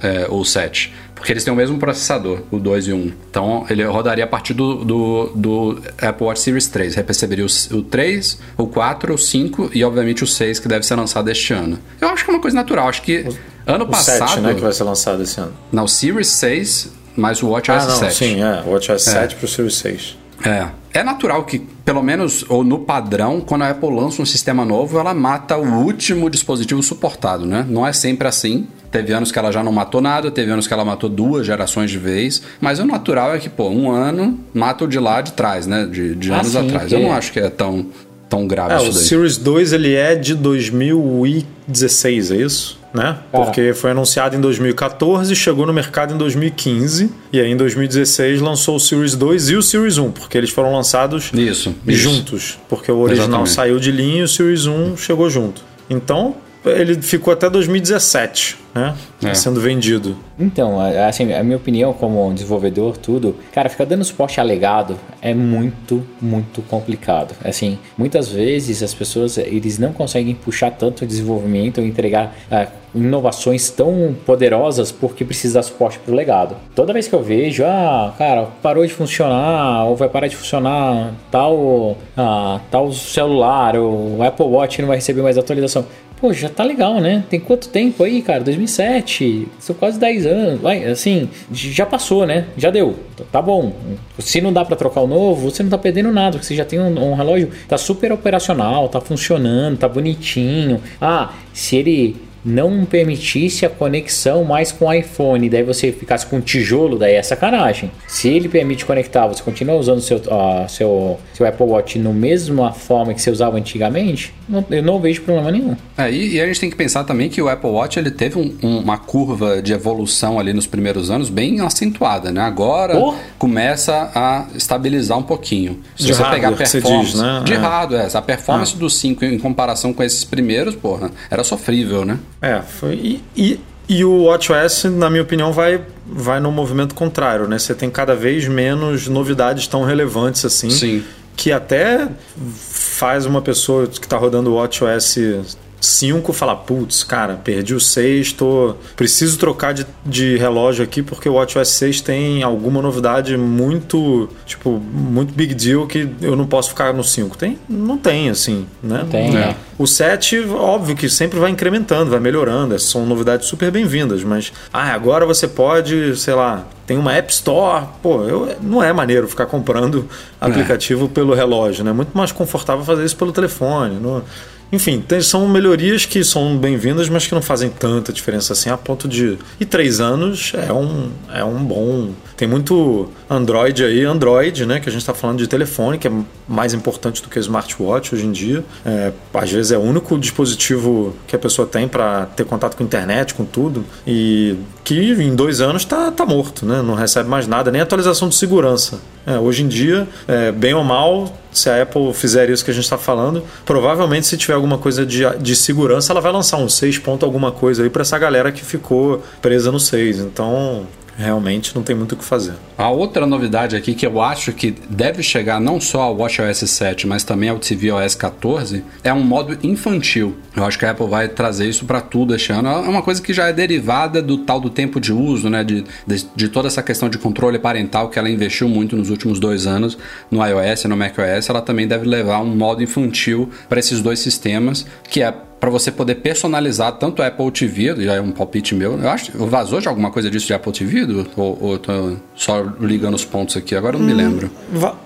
É, o 7. Porque eles têm o mesmo processador, o 2 e o 1. Então ele rodaria a partir do, do, do Apple Watch Series 3. Receberia o, o 3, o 4, o 5 e obviamente o 6 que deve ser lançado este ano. Eu acho que é uma coisa natural. Acho que ano o passado. 7, né, que vai ser lançado esse ano. Não, o Series 6, mas o WatchOS ah, não, 7. Sim, é. O WatchOS é. 7 pro Series 6. É. É natural que, pelo menos, ou no padrão, quando a Apple lança um sistema novo, ela mata o último dispositivo suportado, né? Não é sempre assim. Teve anos que ela já não matou nada, teve anos que ela matou duas gerações de vez. Mas o natural é que, pô, um ano mata o de lá de trás, né? De, de ah, anos sim, atrás. Eu não acho que é tão, tão grave é, isso o daí. Series 2 ele é de 2016, é isso? Né? Porque foi anunciado em 2014 e chegou no mercado em 2015. E aí em 2016 lançou o Series 2 e o Series 1, porque eles foram lançados isso, juntos. Isso. Porque o original Exatamente. saiu de linha e o Series 1 chegou junto. Então, ele ficou até 2017, né? É. Sendo vendido. Então, assim, a minha opinião como desenvolvedor, tudo, cara, ficar dando suporte alegado é muito, muito complicado. Assim, muitas vezes as pessoas, eles não conseguem puxar tanto o desenvolvimento ou entregar uh, inovações tão poderosas porque precisa dar suporte pro legado. Toda vez que eu vejo, ah, cara, parou de funcionar ou vai parar de funcionar tal, ah, tal celular, ou o Apple Watch não vai receber mais atualização pô, já tá legal, né? Tem quanto tempo aí, cara? 2007, são quase 10 anos. Vai, assim, já passou, né? Já deu. Tá bom. Se não dá para trocar o novo, você não tá perdendo nada, porque você já tem um, um relógio, tá super operacional, tá funcionando, tá bonitinho. Ah, se ele não permitisse a conexão mais com o iPhone, daí você ficasse com um tijolo, daí é sacanagem. Se ele permite conectar, você continua usando seu, uh, seu, seu Apple Watch no mesma forma que você usava antigamente, não, eu não vejo problema nenhum. É, e, e, a gente tem que pensar também que o Apple Watch ele teve um, um, uma curva de evolução ali nos primeiros anos bem acentuada, né? Agora oh. começa a estabilizar um pouquinho. Se de você pegar a performance diz, né? de é. hardware, a performance ah. do 5 em comparação com esses primeiros, porra, era sofrível, né? É, foi. E, e, e o WatchOS, na minha opinião, vai, vai no movimento contrário, né? Você tem cada vez menos novidades tão relevantes assim. Sim. Que até faz uma pessoa que está rodando o WatchOS 5 falar, putz, cara, perdi o 6, tô... preciso trocar de, de relógio aqui porque o WatchOS 6 tem alguma novidade muito, tipo, muito big deal que eu não posso ficar no 5. Tem? Não tem, assim, né? Não tem, é. O 7, óbvio que sempre vai incrementando, vai melhorando, são novidades super bem-vindas, mas ah, agora você pode, sei lá, tem uma App Store, pô, eu, não é maneiro ficar comprando é. aplicativo é. pelo relógio, né? Muito mais confortável fazer isso pelo telefone, no enfim, tem, são melhorias que são bem-vindas, mas que não fazem tanta diferença assim, a ponto de. E três anos é um, é um bom. Tem muito Android aí, Android, né? Que a gente está falando de telefone, que é mais importante do que smartwatch hoje em dia. É, às vezes é o único dispositivo que a pessoa tem para ter contato com a internet, com tudo. E que em dois anos está tá morto, né? Não recebe mais nada, nem atualização de segurança. É, hoje em dia, é, bem ou mal, se a Apple fizer isso que a gente está falando, provavelmente se tiver alguma coisa de, de segurança, ela vai lançar um 6 ponto alguma coisa aí para essa galera que ficou presa no 6. Então, realmente não tem muito o que fazer. A outra novidade aqui que eu acho que deve chegar não só ao WatchOS 7, mas também ao tvOS 14, é um modo infantil. Eu acho que a Apple vai trazer isso para tudo este ano. É uma coisa que já é derivada do tal do tempo de uso, né? De, de, de, toda essa questão de controle parental que ela investiu muito nos últimos dois anos no iOS e no macOS. Ela também deve levar um modo infantil para esses dois sistemas, que é para você poder personalizar tanto a Apple TV, já é um palpite meu. Eu acho, vazou de alguma coisa disso de Apple TV? Ou, ou tô só ligando os pontos aqui? Agora eu não hum, me lembro.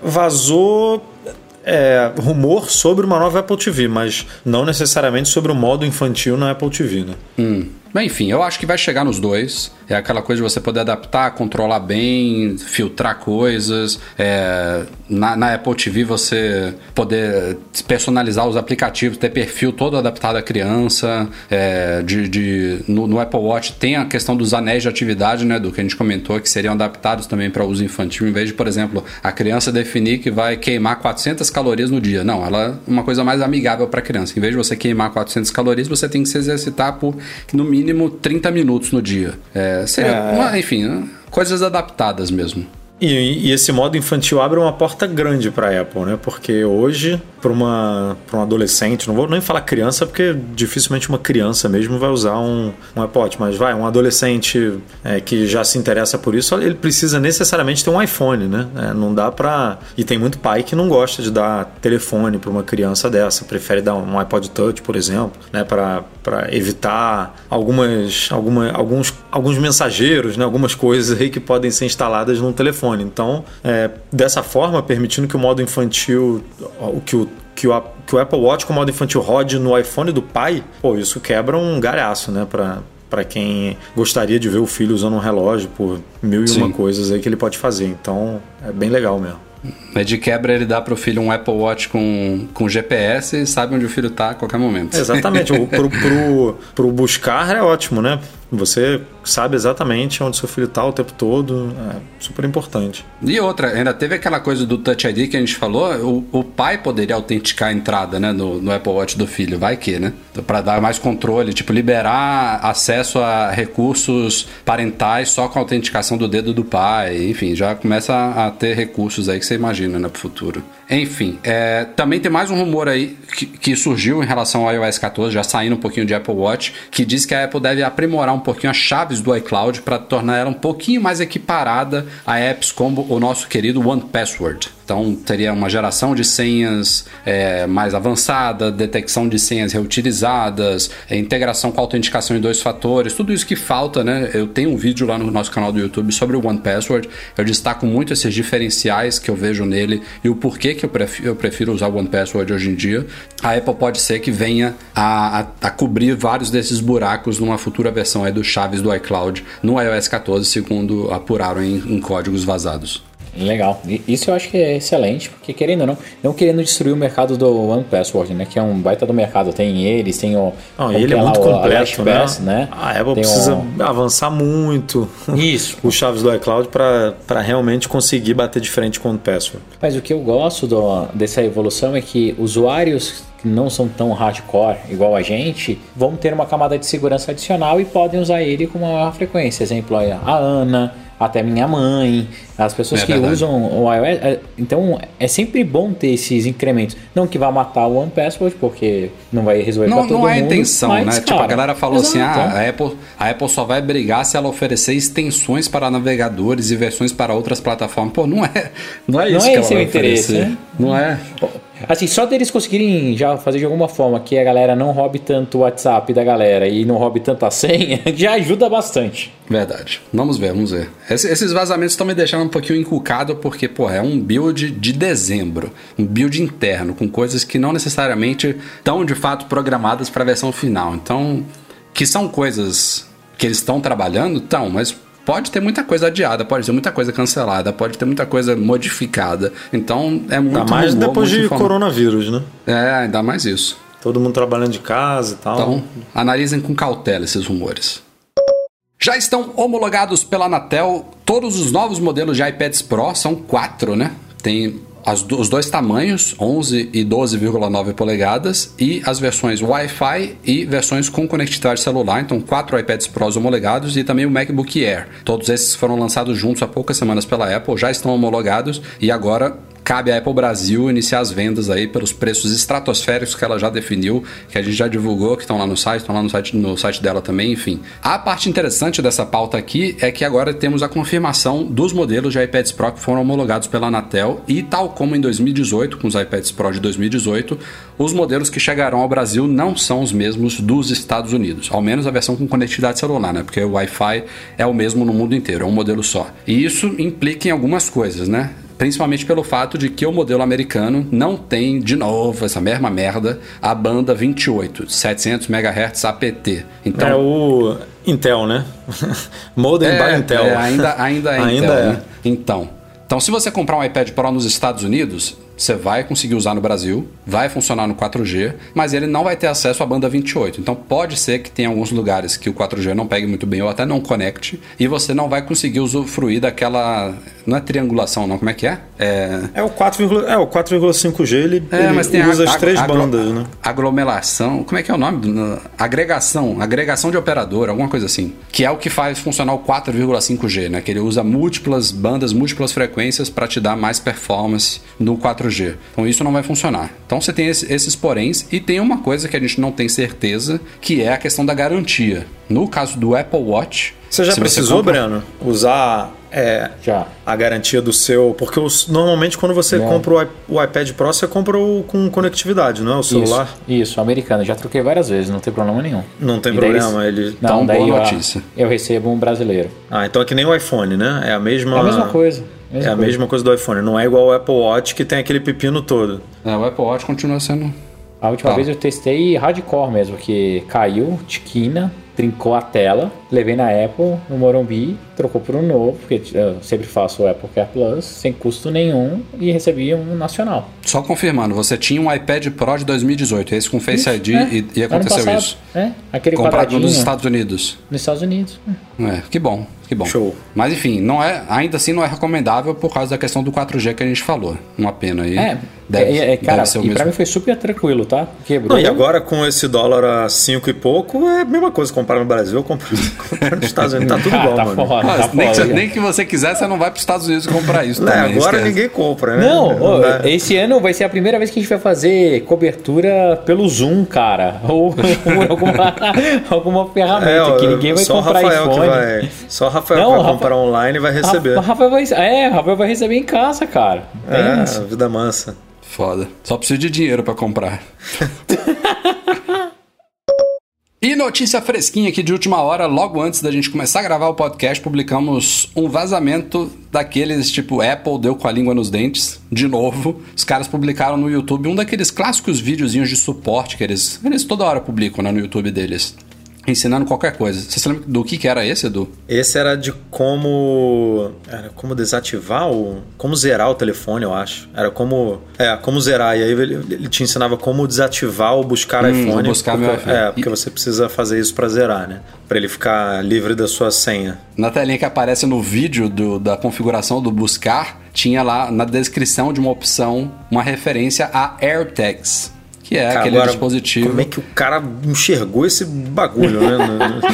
vazou é, rumor sobre uma nova Apple TV, mas não necessariamente sobre o modo infantil na Apple TV, né? Hum. Mas enfim, eu acho que vai chegar nos dois. É aquela coisa de você poder adaptar, controlar bem, filtrar coisas. É, na, na, Apple TV você poder personalizar os aplicativos, ter perfil todo adaptado à criança. É, de, de no, no, Apple Watch tem a questão dos anéis de atividade, né? Do que a gente comentou, que seriam adaptados também para uso infantil, em vez de, por exemplo, a criança definir que vai queimar 400 calorias no dia. Não, ela é uma coisa mais amigável para a criança. Em vez de você queimar 400 calorias, você tem que se exercitar por, no mínimo, 30 minutos no dia. É, seria, é... Uma, enfim, coisas adaptadas mesmo. E, e, esse modo infantil abre uma porta grande para a Apple, né? Porque hoje, para uma pra um adolescente, não vou nem falar criança, porque dificilmente uma criança mesmo vai usar um, um Watch, mas vai, um adolescente é, que já se interessa por isso, ele precisa necessariamente ter um iPhone, né? É, não dá para E tem muito pai que não gosta de dar telefone para uma criança dessa, prefere dar um iPod Touch, por exemplo, né? Para evitar algumas, alguma, alguns, alguns mensageiros, né? algumas coisas aí que podem ser instaladas num telefone telefone. Então, é, dessa forma, permitindo que o modo infantil, o que o que o, que o Apple Watch com o modo infantil rode no iPhone do pai, pô, isso quebra um galhaço, né, para para quem gostaria de ver o filho usando um relógio por mil e Sim. uma coisas aí que ele pode fazer. Então, é bem legal mesmo. Mas de quebra ele dá pro filho um Apple Watch com, com GPS e sabe onde o filho tá a qualquer momento. Exatamente. pro, pro, pro buscar é ótimo, né? Você sabe exatamente onde seu filho está o tempo todo. É super importante. E outra, ainda teve aquela coisa do Touch ID que a gente falou. O, o pai poderia autenticar a entrada né, no, no Apple Watch do filho. Vai que, né? Para dar mais controle. Tipo, liberar acesso a recursos parentais só com a autenticação do dedo do pai. Enfim, já começa a, ter recursos aí que você imagina né, o futuro. Enfim, é, também tem mais um rumor aí que, que, surgiu em relação ao iOS 14, já saindo um pouquinho de Apple Watch, que diz que a Apple deve aprimorar um pouquinho as chaves do iCloud para tornar ela um pouquinho mais equiparada a apps como o nosso querido One Password. Então teria uma geração de senhas é, mais avançada, detecção de senhas reutilizadas, é, integração com autenticação em dois fatores, tudo isso que falta, né? Eu tenho um vídeo lá no nosso canal do YouTube sobre o One Password. Eu destaco muito esses diferenciais que eu vejo nele e o porquê que eu prefiro, eu prefiro usar o One Password hoje em dia. A Apple pode ser que venha a, a, a cobrir vários desses buracos numa futura versão do chaves do iCloud no iOS 14, segundo apuraram em, em códigos vazados. Legal. Isso eu acho que é excelente, porque querendo ou não, não querendo destruir o mercado do One Password, né? Que é um baita do mercado. Tem eles, tem o. Não, ele é muito lá, completo, né? Pass, né? A Apple tem precisa um... avançar muito. Isso. Os chaves do iCloud para realmente conseguir bater de frente com o Password. Mas o que eu gosto do, dessa evolução é que usuários que não são tão hardcore igual a gente, vão ter uma camada de segurança adicional e podem usar ele com maior frequência. Exemplo, a Ana, até minha mãe, as pessoas é que verdade. usam o iOS. É, então é sempre bom ter esses incrementos. Não que vá matar o One Password, porque não vai resolver não, pra todo mundo. Não é a intenção, mas, né? Cara, tipo, a galera falou assim: ah, a Apple, a Apple só vai brigar se ela oferecer extensões para navegadores e versões para outras plataformas. Pô, não é, não é isso não é que esse ela vai interesse, oferecer. Né? Não é. Assim, só deles conseguirem já fazer de alguma forma que a galera não roube tanto o WhatsApp da galera e não roube tanto a senha, já ajuda bastante. Verdade. Vamos ver, vamos ver. Esses vazamentos estão me deixando um pouquinho encucado porque, pô, é um build de dezembro. Um build interno, com coisas que não necessariamente estão de fato programadas para a versão final. Então, que são coisas que eles estão trabalhando, estão, mas pode ter muita coisa adiada, pode ter muita coisa cancelada, pode ter muita coisa modificada. Então é muito. Ainda mais rumor, depois de coronavírus, né? É, ainda mais isso. Todo mundo trabalhando de casa e tal. Então, analisem com cautela esses rumores. Já estão homologados pela Anatel todos os novos modelos de iPads Pro, são quatro, né? Tem os dois tamanhos, 11 e 12,9 polegadas, e as versões Wi-Fi e versões com conectividade celular. Então, quatro iPads Pros homologados e também o MacBook Air. Todos esses foram lançados juntos há poucas semanas pela Apple, já estão homologados e agora cabe à Apple Brasil iniciar as vendas aí pelos preços estratosféricos que ela já definiu, que a gente já divulgou, que estão lá no site, estão lá no site, no site dela também, enfim. A parte interessante dessa pauta aqui é que agora temos a confirmação dos modelos de iPads Pro que foram homologados pela Anatel e tal como em 2018, com os iPads Pro de 2018, os modelos que chegarão ao Brasil não são os mesmos dos Estados Unidos, ao menos a versão com conectividade celular, né? Porque o Wi-Fi é o mesmo no mundo inteiro, é um modelo só. E isso implica em algumas coisas, né? Principalmente pelo fato de que o modelo americano não tem, de novo, essa mesma merda, a banda 28, 700 MHz APT. Então, É o Intel, né? Modem by Intel. é, ainda, ainda é Ainda Intel, é. né? Então, então, se você comprar um iPad Pro nos Estados Unidos, você vai conseguir usar no Brasil, vai funcionar no 4G, mas ele não vai ter acesso à banda 28. Então, pode ser que tenha alguns lugares que o 4G não pegue muito bem ou até não conecte, e você não vai conseguir usufruir daquela. Não é triangulação, não, como é que é? É. É o 4,5 é, o 4,5G, ele, É, ele mas tem usa a- as três aglo- bandas, né? Aglomeração, como é que é o nome? Agregação, agregação de operador, alguma coisa assim. Que é o que faz funcionar o 4,5G, né? Que ele usa múltiplas bandas, múltiplas frequências para te dar mais performance no 4G. Então isso não vai funcionar. Então você tem esse- esses poréns e tem uma coisa que a gente não tem certeza, que é a questão da garantia. No caso do Apple Watch, Você já precisou, compra- Breno, usar é, Já. a garantia do seu. Porque os- normalmente quando você Não. compra o, o iPad Pro, você compra o com conectividade, não é? O celular. Isso, isso, americano. Já troquei várias vezes, não tem problema nenhum. Não tem E problema, eles- ele. Não, Então, daí boa eu- notícia. Eu recebo um brasileiro. Ah, então é que nem o iPhone, né? É a mesma. É a mesma coisa. É a coisa. mesma coisa do iPhone. Não é igual o Apple Watch que tem aquele pepino todo. É, o Apple Watch continua sendo. A última Tá. vez eu testei hardcore mesmo, que caiu, tiquina, trincou a tela, levei na Apple, no Morumbi, trocou por um novo, porque eu sempre faço o Apple Care Plus, sem custo nenhum, e recebi um nacional. Só confirmando, você tinha um iPad Pro de 2018, esse com Face ID É, e, e aconteceu passado, isso. É, aquele Comprado nos Estados Unidos. nos Estados Unidos. É, que bom, que bom. Show. Mas enfim, não é, ainda assim não é recomendável por causa da questão do 4G que a gente falou. Uma pena aí. É, Deve, é, é, cara, deve e pra mesmo. mim foi super tranquilo, tá? Quebrou. Não, e agora com esse dólar a 5 e pouco, é a mesma coisa. Comprar no Brasil, eu compro, compro nos Estados Unidos. Tá tudo Ah, igual, tá mano. Mas tá nem, que, nem que você quiser, você não vai para os Estados Unidos comprar isso Né, também. agora esquece. ninguém compra, né? Não, ô, dá. esse ano vai ser a primeira vez que a gente vai fazer cobertura pelo Zoom, cara. Ou por alguma, alguma ferramenta É, ó, que ninguém vai só comprar o Rafael iPhone. que vai. Só o Rafael Não, que vai Rafa- comprar online e vai receber. Rafa- Rafael vai, é, Rafael vai receber em casa, cara. É, É, vida mansa. Foda. Só preciso de dinheiro para comprar. E notícia fresquinha aqui de última hora, logo antes da gente começar a gravar o podcast, publicamos um vazamento daqueles tipo Apple deu com a língua nos dentes, de novo. Os caras publicaram no YouTube um daqueles clássicos videozinhos de suporte que eles, eles toda hora publicam né, no YouTube deles, ensinando qualquer coisa. Você se lembra do que, que era esse, Edu? Esse era de como. Era como desativar o. Como zerar o telefone, eu acho. Era como. É, como zerar. E aí ele, ele te ensinava como desativar ou buscar Hum, iPhone. buscar porque, meu iPhone. É, porque você precisa fazer isso pra zerar, né? Pra ele ficar livre da sua senha. Na telinha que aparece no vídeo do- da configuração do buscar, tinha lá na descrição de uma opção uma referência a AirTags, que é Cara, aquele agora, dispositivo. Como é que o cara enxergou esse bagulho, né?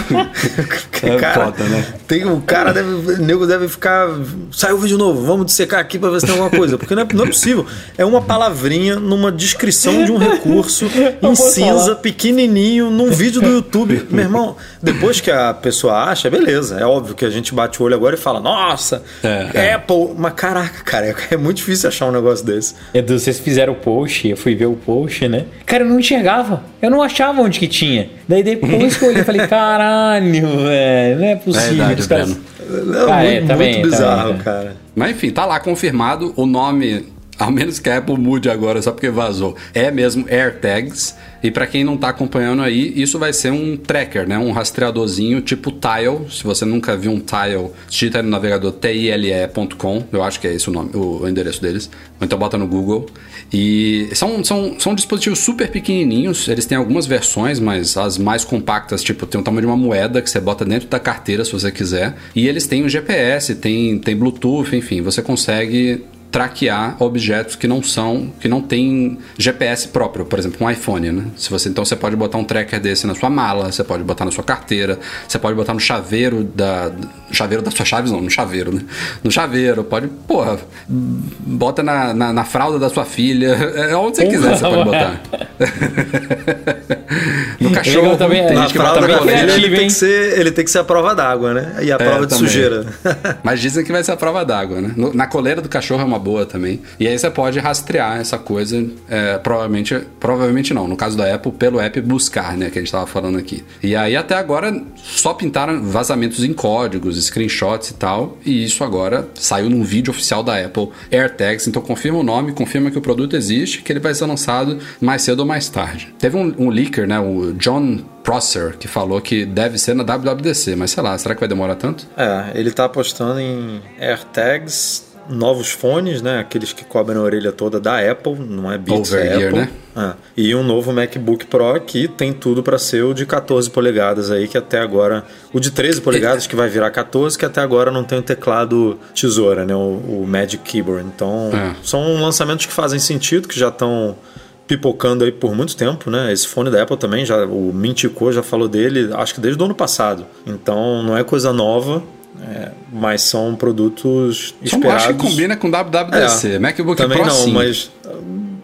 É cara, foda, né? Tem, o cara deve. O nego deve ficar. Saiu o vídeo novo, vamos dissecar aqui pra ver se tem alguma coisa. Porque não é, não é possível. É uma palavrinha numa descrição de um recurso em cinza, falar. pequenininho, num vídeo do YouTube. Meu irmão, depois que a pessoa acha, beleza. É óbvio que a gente bate o olho agora e fala, nossa, É, Apple. Mas caraca, cara, é, é muito difícil achar um negócio desse. Edu, vocês fizeram o post, eu fui ver o post, né? Cara, eu não enxergava. Eu não achava onde que tinha. Daí depois que eu olhei, eu falei, caralho, velho, não é possível. Verdade, Os caras-. Não, Ah, é, muito, também, muito bizarro, também, é. cara. Mas enfim, tá lá confirmado o nome, ao menos que a Apple mude agora só porque vazou. É mesmo AirTags. E pra quem não tá acompanhando aí, isso vai ser um tracker, né? Um rastreadorzinho tipo Tile. Se você nunca viu um Tile, digita no navegador tile.com. Eu acho que é esse o nome, o, o endereço deles. Ou então bota no Google. E são, são, são dispositivos super pequenininhos. Eles têm algumas versões, mas as mais compactas, tipo, tem o tamanho de uma moeda que você bota dentro da carteira se você quiser. E eles têm o GPS, tem, tem Bluetooth, enfim, você consegue traquear objetos que não são, que não tem GPS próprio, por exemplo, um iPhone, né? Se você então você pode botar um tracker desse na sua mala, você pode botar na sua carteira, você pode botar no chaveiro da chaveiro das suas chaves, não, no chaveiro, né? No chaveiro, pode, porra, bota na, na, na fralda da sua filha, é onde você quiser você pode botar. no cachorro, Legal também, tem é, Na gente que fralda bota no filha, ele criativo, tem, que ser, ele tem que ser a prova d'água, né? E a prova de também. sujeira. Mas dizem que vai ser a prova d'água, né? No- Na coleira do cachorro é uma uma boa também. E aí você pode rastrear essa coisa, é, provavelmente, provavelmente não, no caso da Apple, pelo app Buscar, né, que a gente tava falando aqui. E aí até agora só pintaram vazamentos em códigos, screenshots e tal, e isso agora saiu num vídeo oficial da Apple AirTags, então confirma o nome, confirma que o produto existe, que ele vai ser lançado mais cedo ou mais tarde. Teve um, um leaker, né, o John Prosser, que falou que deve ser na WWDC, mas sei lá, será que vai demorar tanto? É, ele tá apostando em AirTags, novos fones, né? Aqueles que cobrem a orelha toda da Apple, não é Beats, é Over-ear, Apple. né? É. E um novo MacBook Pro que tem tudo para ser o de 14 polegadas aí, que até agora. O de 13 polegadas que vai virar 14, que até agora não tem o teclado tesoura, né? O, o Magic Keyboard. Então, É. são lançamentos que fazem sentido, que já estão pipocando aí por muito tempo, né? Esse fone da Apple também, já o Mintico já falou dele, acho que desde o ano passado. Então não é coisa nova, é, mas são produtos esperados. acho que combina com WWDC. É, MacBook também Pro não, sim. mas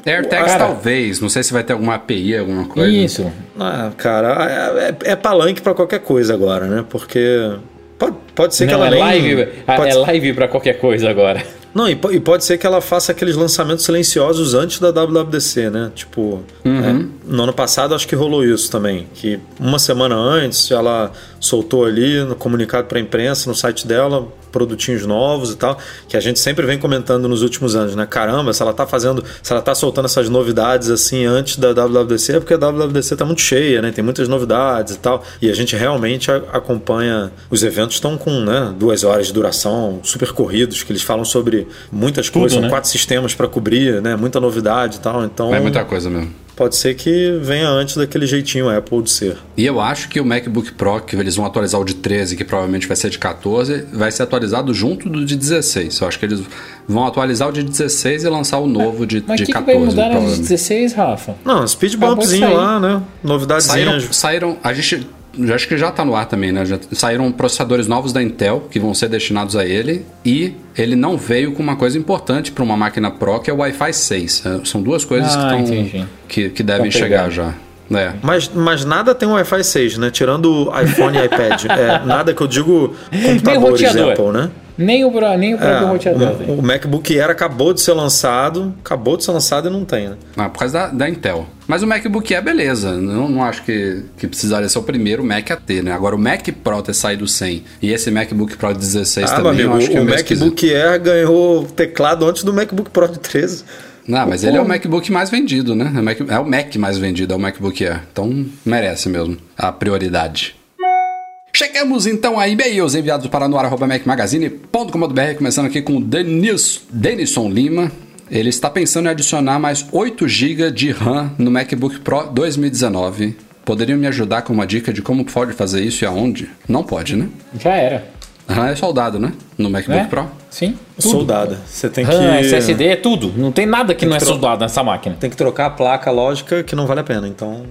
AirTags Cara- talvez. Não sei se vai ter alguma API, alguma coisa. Isso. ah, cara, é, é- é palanque pra qualquer coisa agora, né? Porque pode, pode ser que Não, ela é nem live, pode- é live pra qualquer coisa agora. Não, e, e pode ser que ela faça aqueles lançamentos silenciosos antes da WWDC, né? Tipo, é, no ano passado acho que rolou isso também. Que uma semana antes ela soltou ali no comunicado para a imprensa, no site dela, produtinhos novos e tal, que a gente sempre vem comentando nos últimos anos, né? Caramba, se ela tá fazendo, se ela tá soltando essas novidades assim antes da WWDC, é porque a WWDC tá muito cheia, né? Tem muitas novidades e tal. E a gente realmente acompanha. Os eventos estão com, né, duas horas de duração, super corridos, que eles falam sobre muitas Tudo, coisas, são né? quatro sistemas para cobrir, né? Muita novidade e tal. Então, É muita coisa mesmo. Pode ser que venha antes daquele jeitinho Apple de ser. E eu acho que o MacBook Pro, que eles vão atualizar o de 13, que provavelmente vai ser de 14, vai ser atualizado junto do de 16. Eu acho que eles vão atualizar o de 16 e lançar o novo de, Mas de o que, que 14. vai mudar nas provavelmente. 16, Rafa? Não, speed de bumpzinho lá, né? Saíram, Novidadezinhas. saíram. A gente. Já Acho que já tá no ar também, né? Já saíram processadores novos da Intel que vão ser destinados a ele. E ele não veio com uma coisa importante para uma máquina Pro, que é o Wi-Fi 6. É, São duas coisas Ah, que, tão, que, que devem Tão chegar já. É. Mas, mas nada tem um Wi-Fi 6, né? Tirando o iPhone e iPad. É, nada que eu digo Nem o computadores. Apple, né? Nem o, nem o próprio É, roteador. o, o MacBook Air acabou de ser lançado, acabou de ser lançado e não tem, né? Ah, por causa da, da Intel. Mas o MacBook é beleza. Não, não acho que, que precisaria ser o primeiro Mac a ter, né? Agora, o Mac Pro ter saído sem e esse MacBook Pro 16 Ah, também, eu amigo, acho que é o meio esquisito. MacBook Air ganhou o teclado antes do MacBook Pro de 13. Não, mas ele é o MacBook mais vendido, né? É o Mac, é o Mac mais vendido, é o MacBook Air. Então, merece mesmo a prioridade. Chegamos então a e-mails enviados para noar.macmagazine.com.br, começando aqui com o Denis, Denison Lima. Ele está pensando em adicionar mais 8 GB de RAM no MacBook Pro 2019. Poderiam me ajudar com uma dica de como pode fazer isso e aonde? Não pode, né? Já era. RAM é soldado, né? No MacBook Né? Pro. Sim. tudo. Soldada. Você tem que. RAM, SSD, é tudo. Não tem nada que não é que tro- soldado nessa máquina. Tem que trocar a placa lógica que não vale a pena. Então.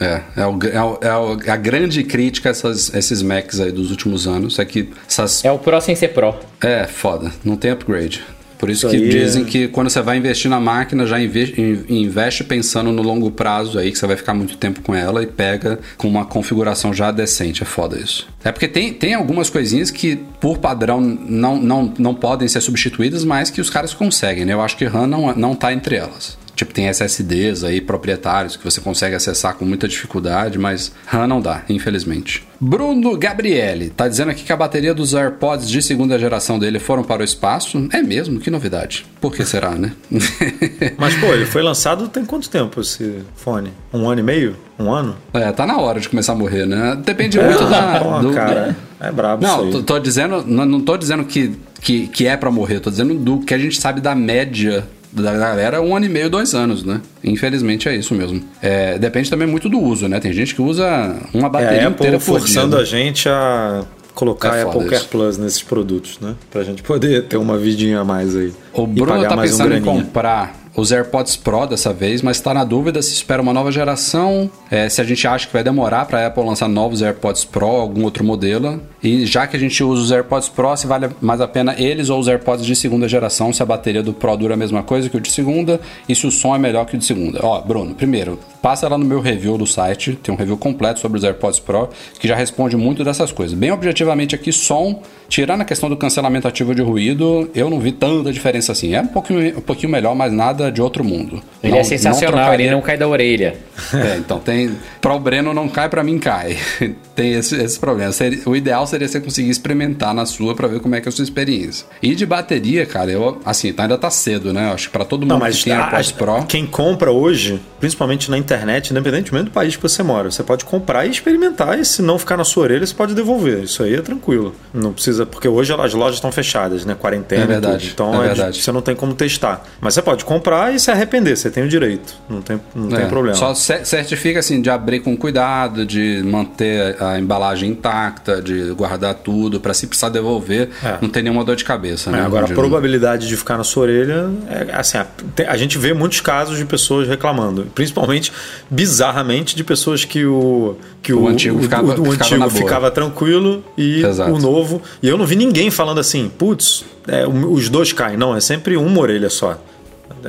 É, é, o, é, o- é o- a grande crítica a essas, esses Macs aí dos últimos anos é que essas. É o Pro sem ser Pro. É, foda, não tem upgrade. Por isso, Isso que dizem é- que quando você vai investir na máquina, já inve- in- investe pensando no longo prazo aí, que você vai ficar muito tempo com ela e pega com uma configuração já decente. É foda isso. É porque tem, tem algumas coisinhas que, por padrão, não, não, não podem ser substituídas, mas que os caras conseguem, né? Eu acho que RAM não, não tá entre elas. Tipo, tem SSDs aí proprietários que você consegue acessar com muita dificuldade, mas RAM não dá, infelizmente. Bruno Gabriele tá dizendo aqui que a bateria dos AirPods de segunda geração dele foram para o espaço. É mesmo? Que novidade. Por que será, né? Mas, pô, ele foi lançado tem quanto tempo esse fone? Um ano e meio? Um ano? é, tá na hora de começar a morrer, né? Depende muito da. Pô, do- cara, é brabo Não, tô, tô dizendo, não, não tô dizendo que, que, que é pra morrer, tô dizendo do que a gente sabe da média da galera, um ano e meio, dois anos, né? Infelizmente é isso mesmo. É, depende também muito do uso, né? Tem gente que usa uma É bateria a inteira Apple por forçando dia. a gente a colocar É a Apple Care. Plus nesses produtos, né? Pra gente poder ter uma vidinha a mais aí. O Bruno tá mais um pensando em comprar os AirPods Pro dessa vez, mas está na dúvida se espera uma nova geração, é, se a gente acha que vai demorar para a Apple lançar novos AirPods Pro, algum outro modelo. E já que a gente usa os AirPods Pro, se vale mais a pena eles ou os AirPods de segunda geração, se a bateria do Pro dura a mesma coisa que o de segunda e se o som é melhor que o de segunda. Ó, Bruno, primeiro, passa lá no meu review do site, tem um review completo sobre os AirPods Pro que já responde muito dessas coisas. Bem objetivamente aqui, som, tirando a questão do cancelamento ativo de ruído, eu não vi tanta diferença assim. É um pouquinho, um pouquinho melhor, mas nada de outro mundo. Ele não, é sensacional, trocaria... ele não cai da orelha. É, então tem. Para o Breno não cai, para mim cai. tem esse, esse problema. O ideal seria você conseguir experimentar na sua para ver como é que é a sua experiência. E de bateria, cara, eu assim, tá, ainda tá cedo, né? Eu acho que para todo mundo não, mas que tem a, AirPods Pro. Quem compra hoje, principalmente na internet, independentemente do país que você mora, você pode comprar e experimentar. E se não ficar na sua orelha, você pode devolver. Isso aí é tranquilo. Não precisa, porque hoje as lojas estão fechadas, né? Quarentena. É verdade. Então é é verdade. você não tem como testar. Mas você pode comprar e se arrepender, você tem o direito. Não tem, não é, tem problema. Só certifica assim de abrir com cuidado, de manter a embalagem intacta, de guardar tudo, para se precisar devolver, é. não ter nenhuma dor de cabeça. Né? É, agora, a probabilidade de ficar na sua orelha é assim: a, a, gente vê muitos casos de pessoas reclamando, principalmente bizarramente de pessoas que o que o, o antigo, ficava, o, o ficava, antigo ficava, tranquilo e Exato. o novo. E eu não vi ninguém falando assim, putz, é, os dois caem. Não, é sempre uma orelha só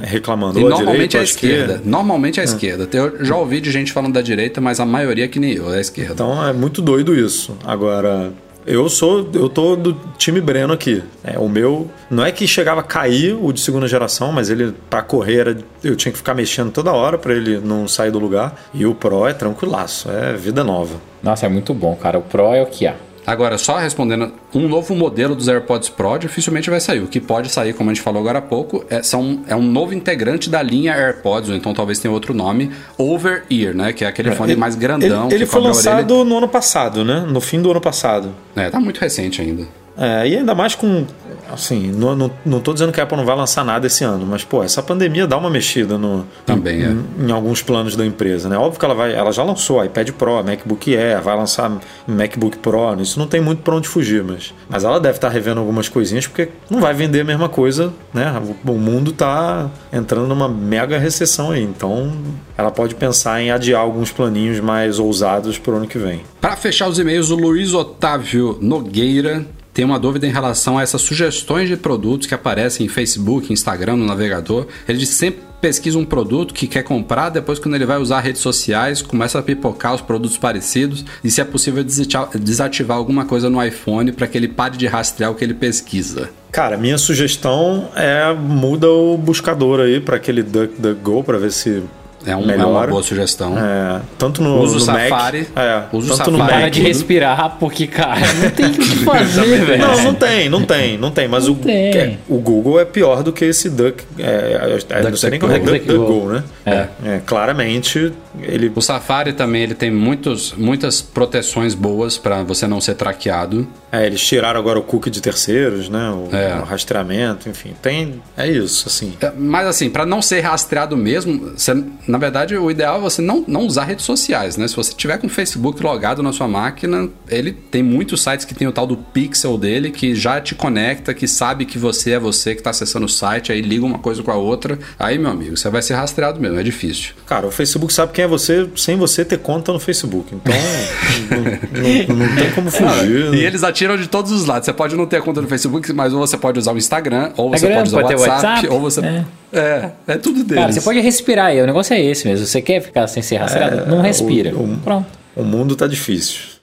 reclamando. E normalmente direita, é a esquerda. Que... Normalmente é a é. esquerda. Eu já ouvi de gente falando da direita, mas a maioria é que nem eu, é a esquerda. Então é muito doido isso. Agora, eu sou, eu tô do time Breno aqui. É, o meu não é que chegava a cair o de segunda geração, mas ele para correr era, eu tinha que ficar mexendo toda hora para ele não sair do lugar. E o Pro é tranquilaço, é vida nova. Nossa, é muito bom, cara. O Pro é o que há. Agora, só respondendo, um novo modelo dos AirPods Pro dificilmente vai sair. O que pode sair, como a gente falou agora há pouco, é, são, é um novo integrante da linha AirPods, ou então talvez tenha outro nome, Over Ear, né? Que é aquele fone ele, mais grandão. Ele, ele foi lançado no ano passado, né? No fim do ano passado. É, tá muito recente ainda. É, e ainda mais com assim, não, não, não tô dizendo que a Apple não vai lançar nada esse ano, mas, pô, essa pandemia dá uma mexida no, Também, em, é. em, alguns planos da empresa, né? Óbvio que ela vai, ela já lançou iPad Pro, MacBook Air, vai lançar MacBook Pro, isso não tem muito para onde fugir, mas, mas ela deve estar tá revendo algumas coisinhas porque não vai vender a mesma coisa, né? O, o mundo tá entrando numa mega recessão aí, então ela pode pensar em adiar alguns planinhos mais ousados para o ano que vem. Para fechar os e-mails, o Luiz Otávio Nogueira tem uma dúvida em relação a essas sugestões de produtos que aparecem em Facebook, Instagram, no navegador. Ele sempre pesquisa um produto que quer comprar, depois quando ele vai usar redes sociais, começa a pipocar os produtos parecidos e se é possível desativar alguma coisa no iPhone para que ele pare de rastrear o que ele pesquisa. Cara, minha sugestão é muda o buscador aí para aquele DuckDuckGo para ver se é, um, é, uma boa sugestão. É, tanto no, Uso no Safari. Mac, é, uso tanto Safari. no Mac, Para de respirar, porque, cara, não tem o que fazer, velho. Não, não tem, não tem, não tem. Mas não o, tem. É, o Google é pior do que esse Duck. É, é, não sei nem como é Duck, Duck Go, né? É. é. claramente, ele. O Safari também ele tem muitos, muitas proteções boas para você não ser traqueado. É, eles tiraram agora o cookie de terceiros, né? O, É. o rastreamento, enfim. Tem. É isso, assim. É, Mas assim, para não ser rastreado mesmo, você- na verdade o ideal é você não, não usar redes sociais, né? Se você tiver com o Facebook logado na sua máquina, ele tem muitos sites que tem o tal do pixel dele que já te conecta, que sabe que você é você que está acessando o site, aí liga uma coisa com a outra. Aí, meu amigo, você vai ser rastreado mesmo, é difícil. Cara, o Facebook sabe quem é você sem você ter conta no Facebook. Então, não, não- não tem como fugir. E eles atiram de todos os lados. Você pode não ter conta no Facebook, mas ou você pode usar o Instagram, ou você Instagram, pode usar o WhatsApp, WhatsApp, ou você. é. É, é tudo deles. Cara, você pode respirar aí, o negócio é esse mesmo. Você quer ficar sem ser rastreado? não respira. o- o- Pronto. O mundo tá difícil.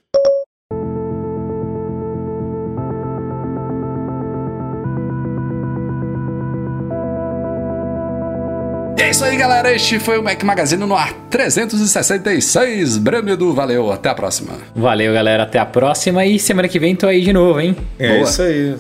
Galera. Este foi o Mac Magazine no ar 366. Breno Edu, valeu. Até a próxima. Valeu, galera. Até a próxima e semana que vem tô aí de novo, hein? É Boa. isso aí.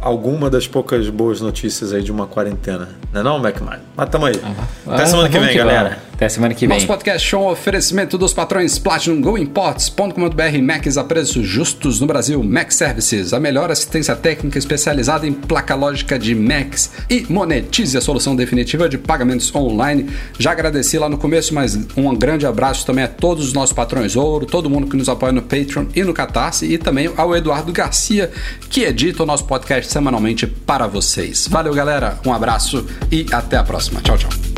Alguma das poucas boas notícias aí de uma quarentena. Não é não, McMahon? Mas tamo aí. Até Ah, semana que vem, galera. vamos. Até semana que vem. Nosso podcast show é um oferecimento dos patrões Platinum Go Imports.com.br Macs a preços justos no Brasil. Mac Services, a melhor assistência técnica especializada em placa lógica de Macs. E monetize a solução definitiva de pagamentos online. Já agradeci lá no começo, mas um grande abraço também a todos os nossos patrões ouro, todo mundo que nos apoia no Patreon e no Catarse, e também ao Eduardo Garcia, que edita o nosso podcast semanalmente para vocês. Valeu, galera. Um abraço e até a próxima. Tchau, tchau.